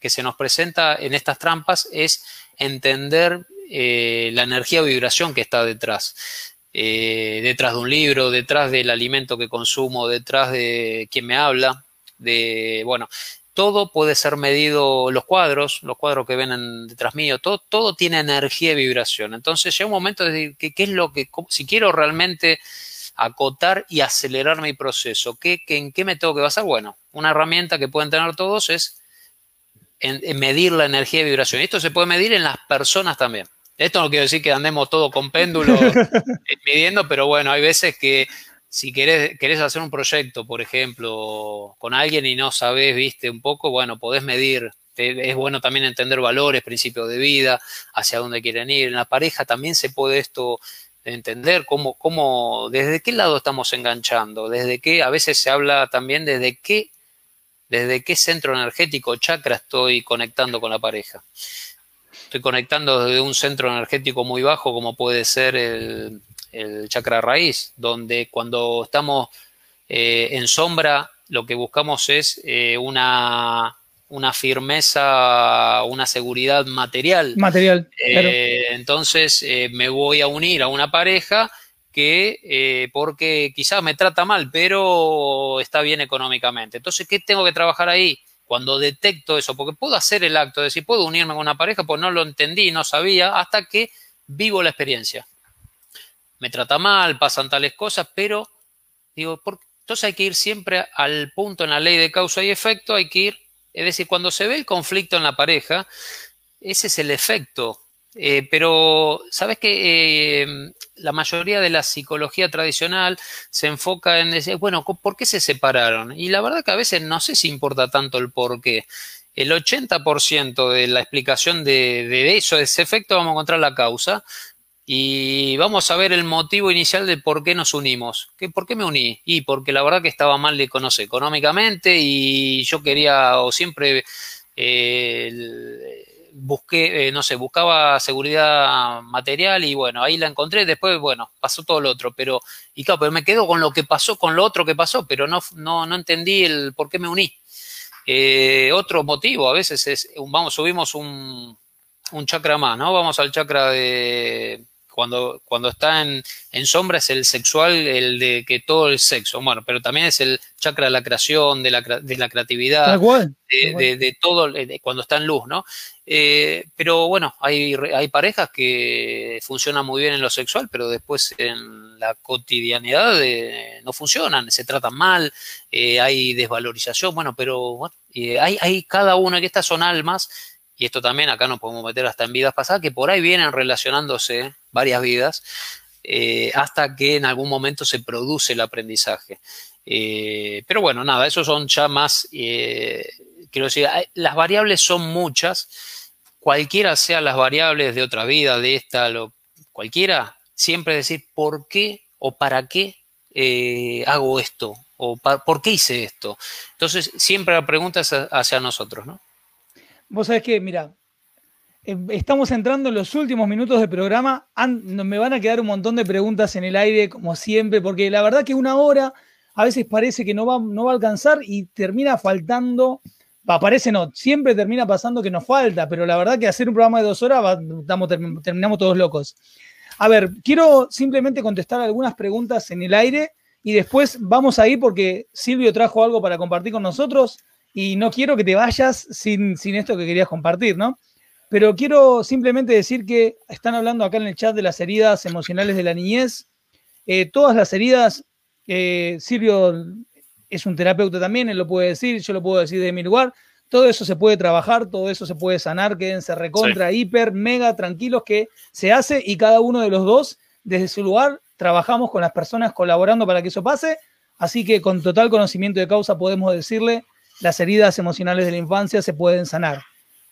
que se nos presenta en estas trampas es entender eh, la energía o vibración que está detrás. Eh, detrás de un libro, detrás del alimento que consumo, detrás de quien me habla, de, bueno, todo puede ser medido, los cuadros, los cuadros que ven detrás mío, todo, todo tiene energía y vibración. Entonces llega un momento de decir, ¿qué, qué es lo que, si quiero realmente acotar y acelerar mi proceso. ¿Qué, en qué me tengo que basar? Bueno, una herramienta que pueden tener todos es en, medir la energía de vibración. Esto se puede medir en las personas también. Esto no quiero decir que andemos todos con péndulos midiendo, pero bueno, hay veces que si querés, querés hacer un proyecto, por ejemplo, con alguien y no sabés, viste, un poco, bueno, podés medir. Es bueno también entender valores, principios de vida, hacia dónde quieren ir. En la pareja también se puede esto entender cómo, cómo, desde qué lado estamos enganchando, desde qué, a veces se habla también desde qué, desde qué centro energético, chakra estoy conectando con la pareja. Estoy conectando desde un centro energético muy bajo, como puede ser el, chakra raíz, donde cuando estamos eh, en sombra, lo que buscamos es eh, una, una firmeza, una seguridad material. Material. Eh, entonces me voy a unir a una pareja que porque quizás me trata mal, pero está bien económicamente. Entonces, ¿qué tengo que trabajar ahí? cuando detecto eso, porque puedo hacer el acto, de decir, puedo unirme con una pareja, pues no lo entendí, no sabía, hasta que vivo la experiencia. Me trata mal, pasan tales cosas, pero digo, entonces hay que ir siempre al punto en la ley de causa y efecto, hay que ir, es decir, cuando se ve el conflicto en la pareja, ese es el efecto. Eh, pero, ¿sabes que eh, la mayoría de la psicología tradicional se enfoca en decir, bueno, ¿por qué se separaron? Y la verdad que a veces no sé si importa tanto el por qué. El 80% de la explicación de, eso, de ese efecto, vamos a encontrar la causa y vamos a ver el motivo inicial de por qué nos unimos. ¿Qué, ¿Por qué me uní? Y porque la verdad que estaba mal, de conocer económicamente y yo quería o siempre... Eh, busqué, eh, no sé, buscaba seguridad material y bueno, ahí la encontré, después, bueno, pasó todo lo otro, pero, y claro, pero me quedo con lo que pasó, con lo otro que pasó, pero no, no, no entendí el por qué me uní. Eh, otro motivo a veces es, vamos, subimos un, un chakra más, ¿no? Vamos al chakra de cuando, cuando está en, sombra es el sexual, el de que todo el sexo, bueno, pero también es el chakra de la creación, de la, de la creatividad, de, todo, cuando está en luz, ¿no? Eh, pero bueno, hay, hay parejas que funcionan muy bien en lo sexual, pero después en la cotidianidad eh, no funcionan, se tratan mal, eh, hay desvalorización, bueno, pero bueno, hay, hay cada uno, que estas son almas y esto también acá nos podemos meter hasta en vidas pasadas, que por ahí vienen relacionándose varias vidas, eh, hasta que en algún momento se produce el aprendizaje. Eh, pero bueno, nada, esos son ya más, eh, quiero decir, las variables son muchas, cualquiera sean las variables de otra vida, de esta, lo, cualquiera, siempre decir por qué o para qué hago esto, o por qué hice esto. Entonces, siempre la pregunta es hacia nosotros, ¿no? Vos sabés que, mira, eh, estamos entrando en los últimos minutos del programa. Me van a quedar un montón de preguntas en el aire, como siempre, porque la verdad que una hora a veces parece que no va, no va a alcanzar y termina faltando. parece no, siempre termina pasando que nos falta, pero la verdad que hacer un programa de dos horas terminamos todos locos. A ver, quiero simplemente contestar algunas preguntas en el aire y después vamos a porque Silvio trajo algo para compartir con nosotros y no quiero que te vayas sin, esto que querías compartir, ¿no? Pero quiero simplemente decir que están hablando acá en el chat de las heridas emocionales de la niñez. Eh, todas las heridas, eh, Silvio es un terapeuta también, él lo puede decir, yo lo puedo decir de mi lugar. Todo eso se puede trabajar, todo eso se puede sanar, quédense recontra, hiper, mega tranquilos que se hace y cada uno de los dos, desde su lugar, trabajamos con las personas colaborando para que eso pase. Así que con total conocimiento de causa podemos decirle las heridas emocionales de la infancia se pueden sanar.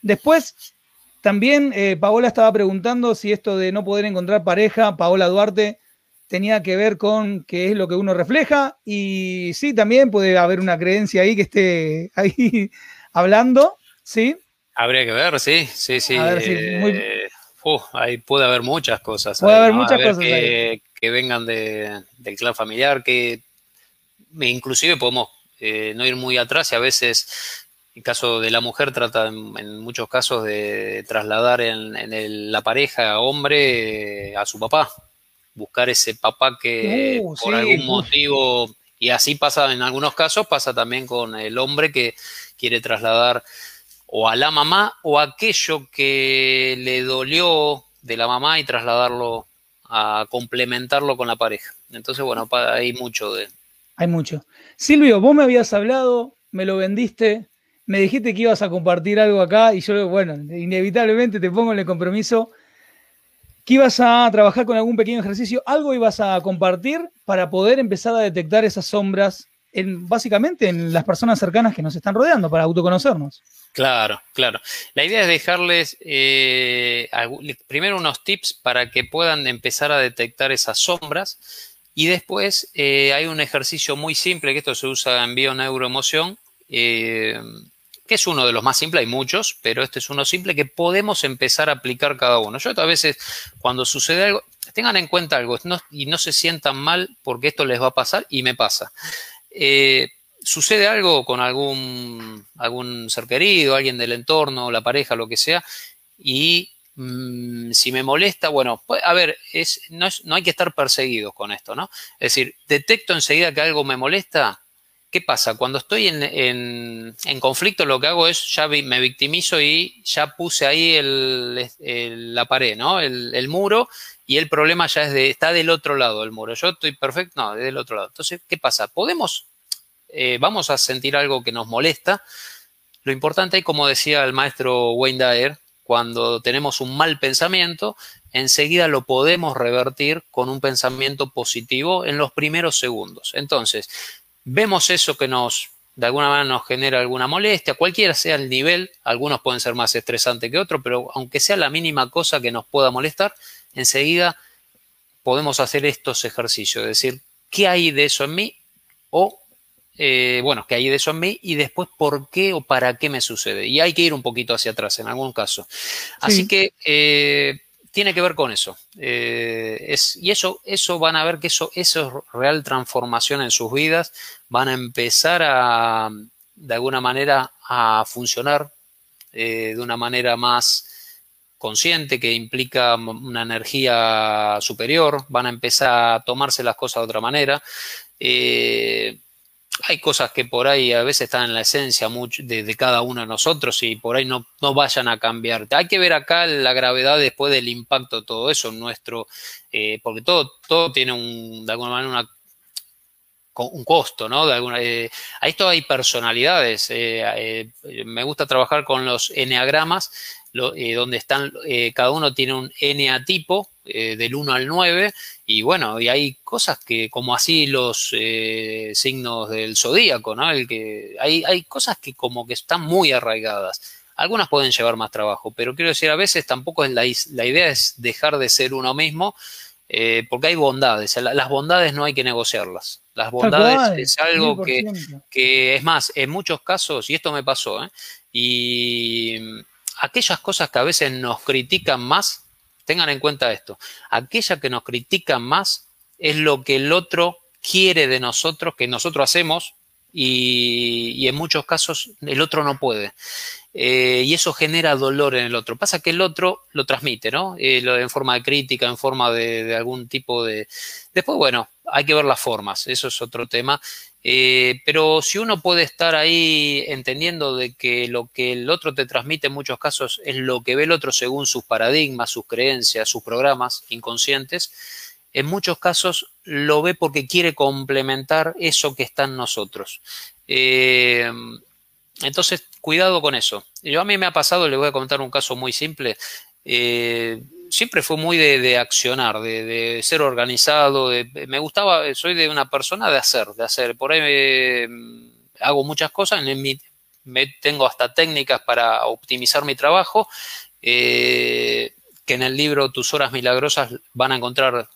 Después, también eh, Paola estaba preguntando si esto de no poder encontrar pareja, Paola Duarte, tenía que ver con qué es lo que uno refleja y sí, también puede haber una creencia ahí que esté ahí hablando, ¿sí? Habría que ver, sí, sí, sí. Eh, ahí puede haber muchas cosas. Puede haber muchas cosas. Que, que vengan del clan familiar, que inclusive podemos eh, no ir muy atrás y a veces, en caso de la mujer, trata en, muchos casos de trasladar en, la pareja hombre eh, a su papá, buscar ese papá que uh, por algún motivo, y así pasa en algunos casos, pasa también con el hombre que quiere trasladar o a la mamá o aquello que le dolió de la mamá y trasladarlo a complementarlo con la pareja. Entonces, bueno, hay mucho de, hay mucho. Silvio, vos me habías hablado, me lo vendiste, me dijiste que ibas a compartir algo acá y yo, bueno, inevitablemente te pongo en el compromiso. que ibas a trabajar con algún pequeño ejercicio, algo ibas a compartir para poder empezar a detectar esas sombras en, básicamente en las personas cercanas que nos están rodeando, para autoconocernos. Claro, claro. La idea es dejarles eh, primero unos tips para que puedan empezar a detectar esas sombras y después eh, hay un ejercicio muy simple, que esto se usa en bioneuroemoción, eh, que es uno de los más simples, hay muchos, pero este es uno simple que podemos empezar a aplicar cada uno. Yo a veces cuando sucede algo, tengan en cuenta algo y no se sientan mal porque esto les va a pasar y me pasa. Eh, sucede algo con algún, algún ser querido, alguien del entorno, la pareja, lo que sea, y mm, si me molesta, bueno, pues, a ver, es, no, hay que estar perseguidos con esto, ¿no? Es decir, detecto enseguida que algo me molesta, ¿Qué pasa? Cuando estoy en, conflicto, lo que hago es ya me victimizo y ya puse ahí la pared, ¿no? El, muro y el problema ya es de, está del otro lado del muro. Yo estoy perfecto, no, del otro lado. Entonces, ¿qué pasa? Podemos, eh, vamos a sentir algo que nos molesta. Lo importante, como decía el maestro Wayne Dyer, cuando tenemos un mal pensamiento, enseguida lo podemos revertir con un pensamiento positivo en los primeros segundos. Entonces, vemos eso que nos, de alguna manera nos genera alguna molestia, cualquiera sea el nivel, algunos pueden ser más estresantes que otros, pero aunque sea la mínima cosa que nos pueda molestar, enseguida podemos hacer estos ejercicios, es decir, ¿qué hay de eso en mí? O, eh, bueno, ¿qué hay de eso en mí? Y después, ¿por qué o para qué me sucede? Y hay que ir un poquito hacia atrás en algún caso. Así que eh, tiene que ver con eso. Eh, es, y eso, eso van a ver que eso, eso es real transformación en sus vidas. Van a empezar a, de alguna manera, a funcionar de una manera más consciente, que implica una energía superior. Van a empezar a tomarse las cosas de otra manera. Eh, hay cosas que por ahí a veces están en la esencia de, cada uno de nosotros y por ahí no, no, vayan a cambiar. Hay que ver acá la gravedad después del impacto de todo eso nuestro, eh, porque todo, todo tiene un, de alguna manera un costo, ¿no? De alguna, eh, a esto hay personalidades. Eh, me gusta trabajar con los eneagramas, donde están, cada uno tiene un eneatipo del 1 al 9 y bueno, y hay cosas que, como así los eh, signos del zodíaco, ¿no? El que, hay, hay cosas que como que están muy arraigadas. Algunas pueden llevar más trabajo, pero quiero decir, a veces tampoco es la, la idea es dejar de ser uno mismo, eh, porque hay bondades. Las bondades no hay que negociarlas. Las bondades es algo que, que, es más, en muchos casos, y esto me pasó, ¿eh? y aquellas cosas que a veces nos critican más, Tengan en cuenta esto. Aquella que nos critican más es lo que el otro quiere de nosotros, que nosotros hacemos, y, en muchos casos el otro no puede. Eh, y eso genera dolor en el otro. Pasa que el otro lo transmite, ¿no? Eh, en forma de crítica, en forma de, algún tipo de... Después, bueno, hay que ver las formas, eso es otro tema. Eh, pero si uno puede estar ahí entendiendo de que lo que el otro te transmite en muchos casos es lo que ve el otro según sus paradigmas, sus creencias, sus programas inconscientes, en muchos casos lo ve porque quiere complementar eso que está en nosotros. Eh, entonces, cuidado con eso. Yo a mí me ha pasado, le voy a contar un caso muy simple. Eh, siempre fue muy de, accionar, de, ser organizado. me gustaba, soy de una persona de hacer, de hacer. Por ahí hago muchas cosas, me, tengo hasta técnicas para optimizar mi trabajo, eh, que en el libro Tus horas milagrosas van a encontrar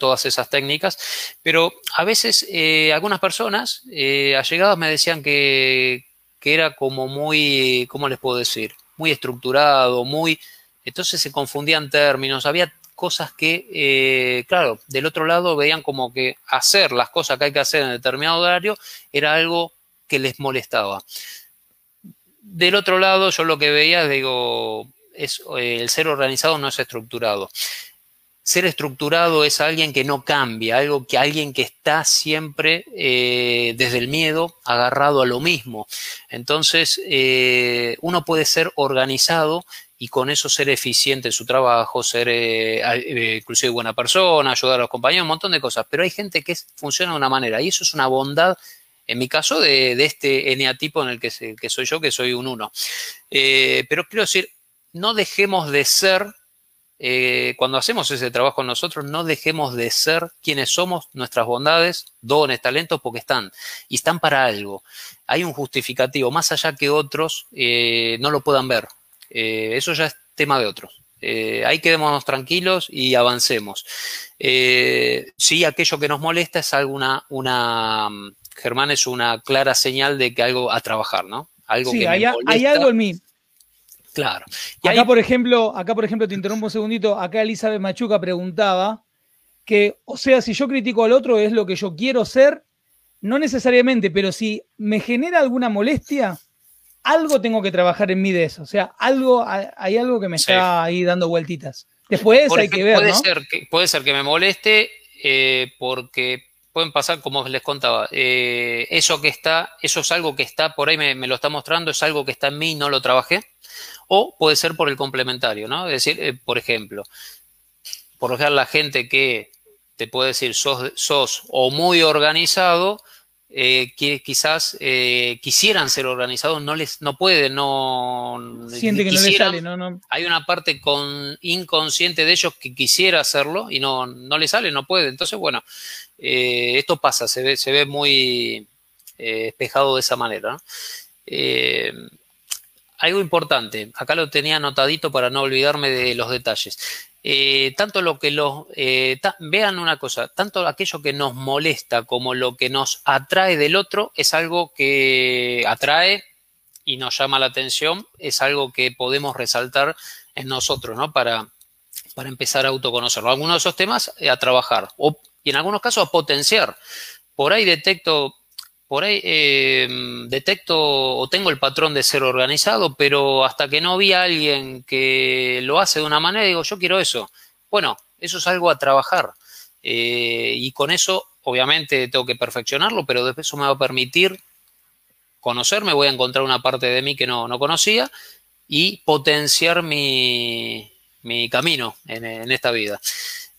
todas esas técnicas, pero a veces eh, algunas personas eh, allegadas me decían que, que era como muy, ¿cómo les puedo decir? Muy estructurado, muy entonces se confundían términos, había cosas que, eh, claro, del otro lado veían como que hacer las cosas que hay que hacer en determinado horario era algo que les molestaba. Del otro lado, yo lo que veía, digo, es, eh, el ser organizado no es estructurado. Ser estructurado es alguien que no cambia, algo que alguien que está siempre eh, desde el miedo agarrado a lo mismo. Entonces, uno puede ser organizado y con eso ser eficiente en su trabajo, ser eh, eh, inclusive buena persona, ayudar a los compañeros, un montón de cosas. Pero hay gente que funciona de una manera y eso es una bondad, en mi caso, de, este eneatipo en el que, soy yo, que soy un uno. Eh, pero quiero decir, no dejemos de ser eh, cuando hacemos ese trabajo nosotros, no dejemos de ser quienes somos, nuestras bondades, dones, talentos, porque están. Y están para algo. Hay un justificativo, más allá que otros eh, no lo puedan ver. Eh, eso ya es tema de otros. ahí quedémonos tranquilos y avancemos. sí, aquello que nos molesta es alguna, una, Germán, es una clara señal de que algo a trabajar, ¿no? Algo sí, hay, hay algo en mí Claro. Y acá, por ejemplo, acá, por ejemplo, te interrumpo un segundito. Acá Elizabeth Machuca preguntaba que, o sea, si yo critico al otro es lo que yo quiero ser, no necesariamente, pero si me genera alguna molestia, algo tengo que trabajar en mí de eso. O sea, algo, hay algo que me está ahí dando vueltitas. Después hay que ver. Puede, ¿no? ser que, puede ser que me moleste eh, porque pueden pasar, como les contaba, eh, eso que está, eso es algo que está por ahí, me, me, lo está mostrando, es algo que está en mí y no lo trabajé o puede ser por el complementario, ¿no? Es decir, eh, por ejemplo, por lo general la gente que te puede decir sos, sos o muy organizado, eh, que quizás eh, quisieran ser organizados, no les, no pueden, no siente que no les sale, no, no. Hay una parte con, inconsciente de ellos que quisiera hacerlo y no, no le sale, no puede. Entonces, bueno, esto pasa, se ve, se ve muy espejado de esa manera. ¿no? Algo importante, acá lo tenía anotadito para no olvidarme de los detalles. Eh, tanto lo que los eh, vean una cosa, tanto aquello que nos molesta como lo que nos atrae del otro es algo que atrae y nos llama la atención, es algo que podemos resaltar en nosotros, ¿no? Para, para empezar a autoconocerlo. Algunos de esos temas eh, a trabajar o, y en algunos casos a potenciar. Por ahí detecto por ahí eh, detecto o tengo el patrón de ser organizado, pero hasta que no vi a alguien que lo hace de una manera, digo, yo quiero eso. Bueno, eso es algo a trabajar. Eh, y con eso, obviamente, tengo que perfeccionarlo, pero después eso me va a permitir conocerme, voy a encontrar una parte de mí que no, conocía y potenciar mi, camino en esta vida.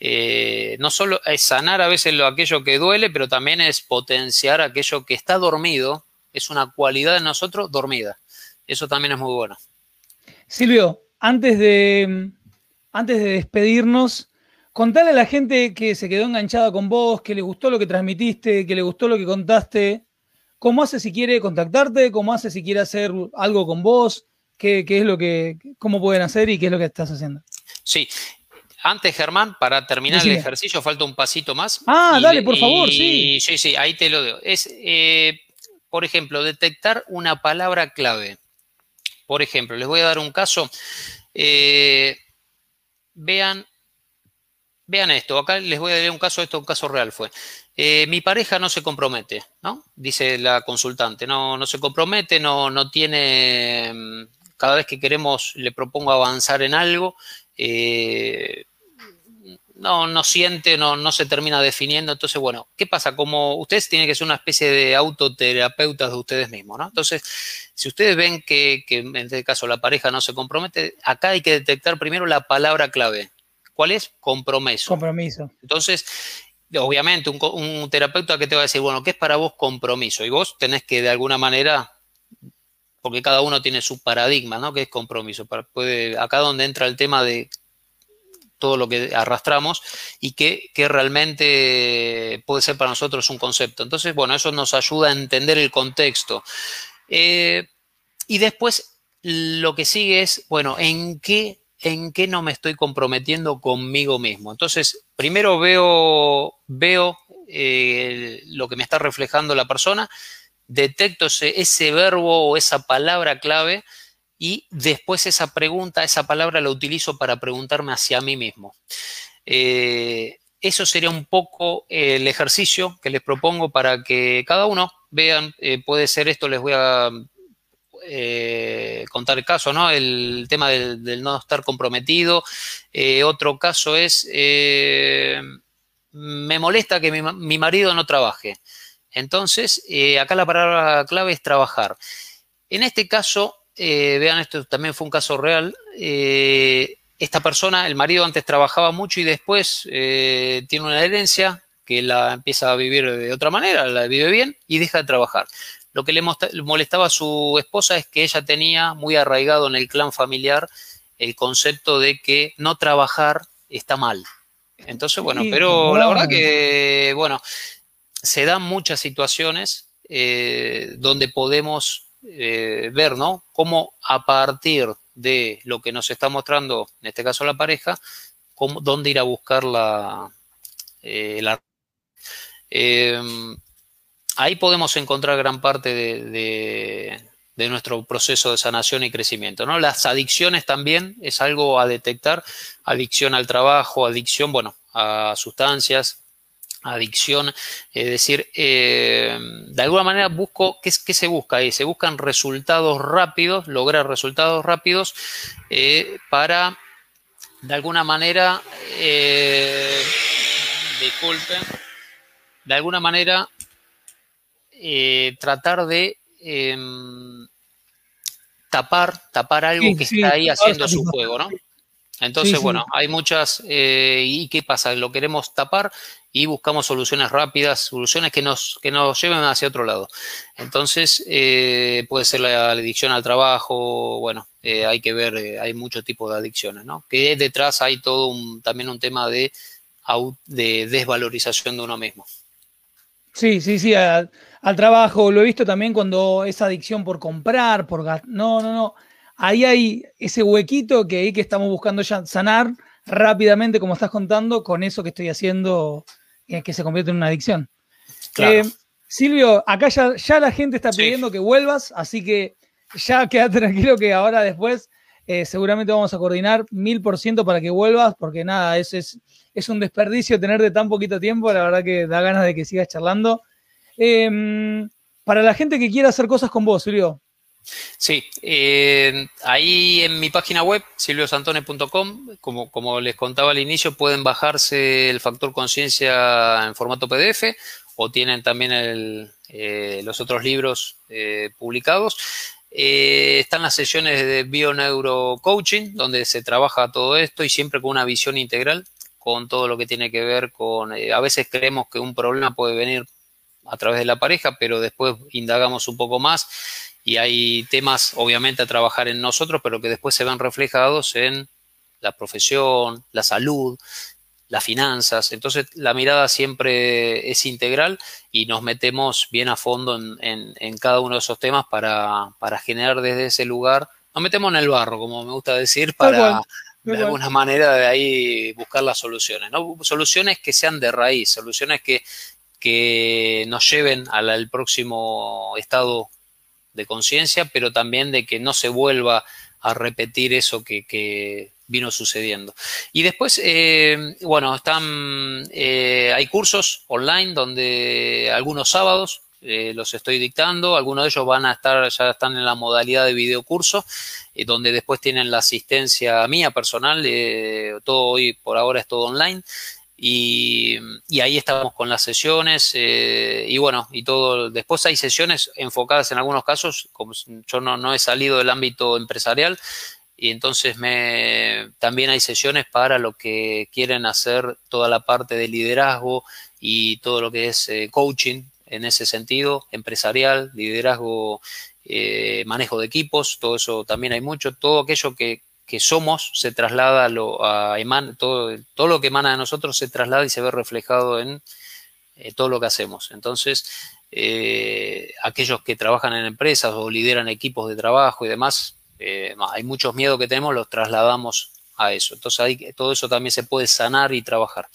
Eh, no solo es sanar a veces lo, aquello que duele, pero también es potenciar aquello que está dormido, es una cualidad de nosotros dormida. Eso también es muy bueno. Silvio, antes de, antes de despedirnos, contale a la gente que se quedó enganchada con vos, que le gustó lo que transmitiste, que le gustó lo que contaste, cómo hace si quiere contactarte, cómo hace si quiere hacer algo con vos, qué, qué es lo que, cómo pueden hacer y qué es lo que estás haciendo. Sí, antes, Germán, para terminar el ejercicio, falta un pasito más. Ah, dale, por favor, sí. Sí, sí, ahí te lo digo. Es, eh, por ejemplo, detectar una palabra clave. Por ejemplo, les voy a dar un caso. Eh, vean, vean esto. Acá les voy a dar un caso, esto un caso real fue. Eh, mi pareja no se compromete, ¿no? Dice la consultante, no, no se compromete, no, no tiene, mm, cada vez que queremos, le propongo avanzar en algo, eh, no, no siente, no, no se termina definiendo. Entonces, bueno, ¿qué pasa? Como ustedes tienen que ser una especie de autoterapeutas de ustedes mismos, ¿no? Entonces, si ustedes ven que, en este caso la pareja no se compromete, acá hay que detectar primero la palabra clave. ¿Cuál es? Compromiso. Compromiso. Entonces, obviamente, un, un terapeuta que te va a decir, bueno, ¿qué es para vos compromiso? Y vos tenés que de alguna manera porque cada uno tiene su paradigma, ¿no? Que es compromiso. Puede, acá donde entra el tema de todo lo que arrastramos y que, realmente puede ser para nosotros un concepto. Entonces, bueno, eso nos ayuda a entender el contexto. Eh, y después lo que sigue es, bueno, ¿en qué, ¿en qué no me estoy comprometiendo conmigo mismo? Entonces, primero veo, veo eh, lo que me está reflejando la persona, detecto ese, ese verbo o esa palabra clave y después esa pregunta, esa palabra la utilizo para preguntarme hacia mí mismo. Eh, eso sería un poco el ejercicio que les propongo para que cada uno vean, eh, puede ser esto, les voy a eh, contar el caso, ¿no? El tema del, no estar comprometido. otro caso es, me molesta que mi, mi, marido no trabaje. Entonces, acá la palabra clave es trabajar. En este caso, eh, vean, esto también fue un caso real. Eh, esta persona, el marido antes trabajaba mucho y después eh, tiene una herencia que la empieza a vivir de otra manera, la vive bien y deja de trabajar. Lo que le molestaba a su esposa es que ella tenía muy arraigado en el clan familiar el concepto de que no trabajar está mal. Entonces, bueno, pero la verdad que, bueno, se dan muchas situaciones eh, donde podemos eh, ver, ¿no? Cómo a partir de lo que nos está mostrando, en este caso la pareja, cómo, dónde ir a buscar la... Eh, em, ahí podemos encontrar gran parte de, de, nuestro proceso de sanación y crecimiento. ¿no? Las adicciones también es algo a detectar, adicción al trabajo, adicción, bueno, a sustancias, adicción, es decir, eh, de alguna manera busco, ¿qué, ¿qué, se busca ahí? Se buscan resultados rápidos, lograr resultados rápidos eh, para, de alguna manera, eh, disculpen, de alguna manera tratar de em, tapar, tapar algo que está ahí haciendo su juego, ¿no? Entonces, bueno, hay muchas, ¿y qué pasa? Lo queremos tapar y buscamos soluciones rápidas, soluciones que nos, que nos lleven hacia otro lado. Entonces, eh, puede ser la, adicción al trabajo, bueno, eh, hay que ver, eh, hay muchos tipos de adicciones, ¿no? Que detrás hay todo también un tema de, de desvalorización de uno mismo. Sí, sí, sí, al, trabajo, lo he visto también cuando es adicción por comprar, por no, no, no, ahí hay ese huequito que que estamos buscando ya sanar rápidamente, como estás contando, con eso que estoy haciendo que se convierte en una adicción. Eh, Silvio, acá ya, la gente está pidiendo que vuelvas, así que ya queda tranquilo que ahora después eh, seguramente vamos a coordinar mil por ciento para que vuelvas, porque nada, es, es, es, un desperdicio tenerte tan poquito tiempo, la verdad que da ganas de que sigas charlando. Em, para la gente que quiera hacer cosas con vos, Silvio, Sí, eh, ahí en mi página web, silviosantone.com, como, como les contaba al inicio, pueden bajarse el factor conciencia en formato PDF o tienen también eh, los otros libros eh, publicados. están las sesiones de Bioneurocoaching, donde se trabaja todo esto y siempre con una visión integral, con todo lo que tiene que ver con, a veces creemos que un problema puede venir a través de la pareja, pero después indagamos un poco más y hay temas, obviamente, a trabajar en nosotros, pero que después se ven reflejados en la profesión, la salud, las finanzas. Entonces, la mirada siempre es integral y nos metemos bien a fondo en, cada uno de esos temas para, generar desde ese lugar, nos metemos en el barro, como me gusta decir, para de alguna manera de ahí buscar las soluciones. ¿no? Soluciones que sean de raíz, soluciones que, que nos lleven al próximo estado de conciencia, pero también de que no se vuelva a repetir eso que, vino sucediendo. Y después, eh, bueno, están, eh, hay cursos online donde algunos sábados eh, los estoy dictando, algunos de ellos van a estar, ya están en la modalidad de videocurso, donde después tienen la asistencia mía personal, todo hoy por ahora es todo online. Y, ahí estamos con las sesiones eh, y bueno, y todo. Después hay sesiones enfocadas en algunos casos, como yo no, he salido del ámbito empresarial, y entonces me, también hay sesiones para lo que quieren hacer toda la parte de liderazgo y todo lo que es eh, coaching en ese sentido, empresarial, liderazgo, eh, manejo de equipos, todo eso también hay mucho, todo aquello que, que somos se traslada a, lo, a todo, todo lo que emana de nosotros se traslada y se ve reflejado en eh, todo lo que hacemos. Entonces, eh, aquellos que trabajan en empresas o lideran equipos de trabajo y demás, eh, hay muchos miedos que tenemos, los trasladamos a eso. Entonces, todo eso también se puede sanar y trabajar.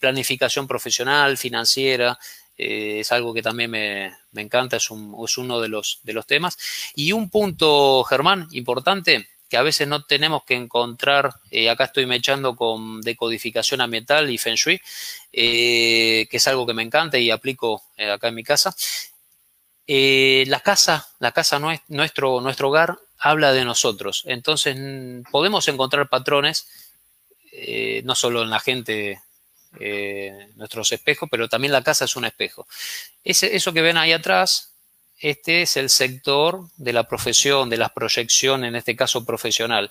planificación profesional, financiera, es algo que también me, encanta, es, es, uno de los, de los temas. Y un punto, Germán, importante, que a veces no tenemos que encontrar, eh, acá estoy mechando con decodificación ambiental y Feng Shui, eh, que es algo que me encanta y aplico eh, acá en mi casa. la casa, la casa nuestro, nuestro hogar, habla de nosotros. Entonces podemos encontrar patrones, no solo en la gente, nuestros espejos, pero también la casa es un espejo. Ese, eso que ven ahí atrás, este es el sector de la profesión, de la proyección, en este caso profesional.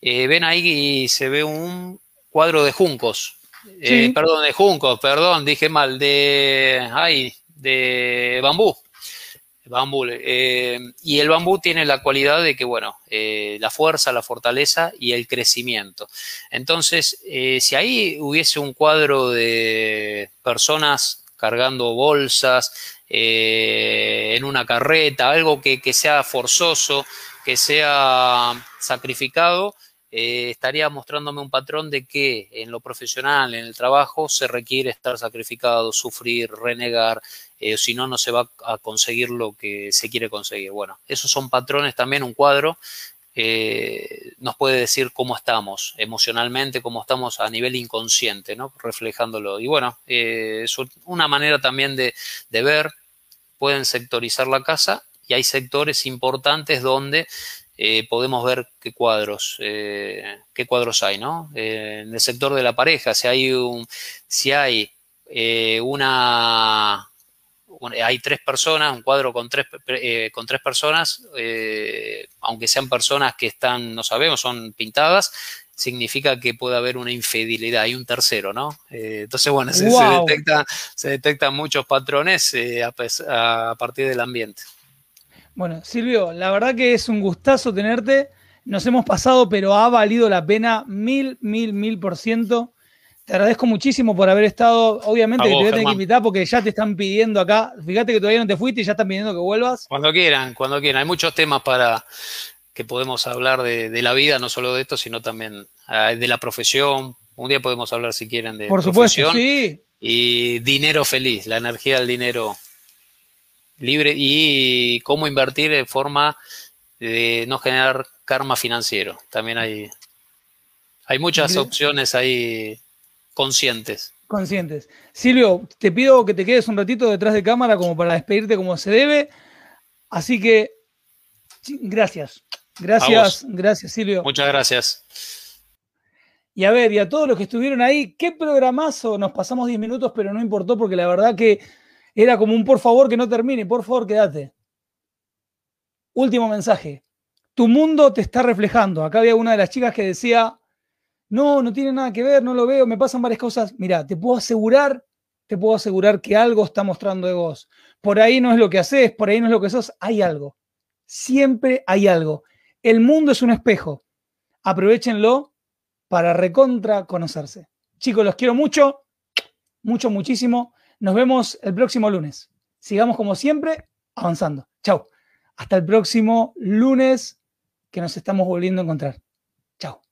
Eh, ven ahí se ve un cuadro de juncos. Eh, perdón, de juncos, perdón, dije mal, de, ay, de bambú. Bambú. Eh, y el bambú tiene la cualidad de que, bueno, la fuerza, la fortaleza y el crecimiento. Entonces, si ahí hubiese un cuadro de personas cargando bolsas en una carreta, algo que, sea forzoso, que sea sacrificado, estaría mostrándome un patrón de que en lo profesional, en el trabajo, se requiere estar sacrificado, sufrir, renegar, eh, si no, no se va a conseguir lo que se quiere conseguir. Bueno, esos son patrones también, un cuadro eh, nos puede decir cómo estamos emocionalmente, cómo estamos a nivel inconsciente, ¿no? Reflejándolo. Y bueno, eh, es una manera también de, ver, pueden sectorizar la casa y hay sectores importantes donde podemos ver qué cuadros, qué cuadros hay, ¿no? en el sector de la pareja, si hay un, si hay una hay tres personas, un cuadro con tres, eh, con tres personas, eh, aunque sean personas que están, no sabemos, son pintadas, significa que puede haber una infidelidad, hay un tercero, ¿no? Eh, entonces, bueno, se, se, detectan muchos patrones a, a partir del ambiente. Bueno, Silvio, la verdad que es un gustazo tenerte. Nos hemos pasado, pero ha valido la pena mil, mil, mil por ciento. Te agradezco muchísimo por haber estado. Obviamente que te voy a tener que invitar porque ya te están pidiendo acá. Fíjate que todavía no te fuiste y ya están pidiendo que vuelvas. Cuando quieran, cuando quieran. Hay muchos temas para que podemos hablar de, la vida, no solo de esto, sino también ah, de la profesión. Un día podemos hablar, si quieren, de por supuesto, sí. y dinero feliz, la energía del dinero libre y cómo invertir de forma de no generar karma financiero. También hay, hay muchas opciones ahí conscientes. Conscientes. Silvio, te pido que te quedes un ratito detrás de cámara como para despedirte como se debe. Así que, gracias. Gracias, gracias Silvio. Muchas gracias. Y a ver, y a todos los que estuvieron ahí, qué programazo. Nos pasamos 10 minutos, pero no importó porque la verdad que era como un por favor que no termine, por favor quédate. Último mensaje. Tu mundo te está reflejando. Acá había una de las chicas que decía, no, no tiene nada que ver, no lo veo, me pasan varias cosas. Mira, te puedo asegurar, te puedo asegurar que algo está mostrando de vos. Por ahí no es lo que haces, por ahí no es lo que sos, hay algo. Siempre hay algo. El mundo es un espejo. Aprovechenlo para recontra conocerse. Chicos, los quiero mucho, mucho, muchísimo. Nos vemos el próximo lunes. Sigamos como siempre avanzando. Chao. Hasta el próximo lunes que nos estamos volviendo a encontrar. Chao.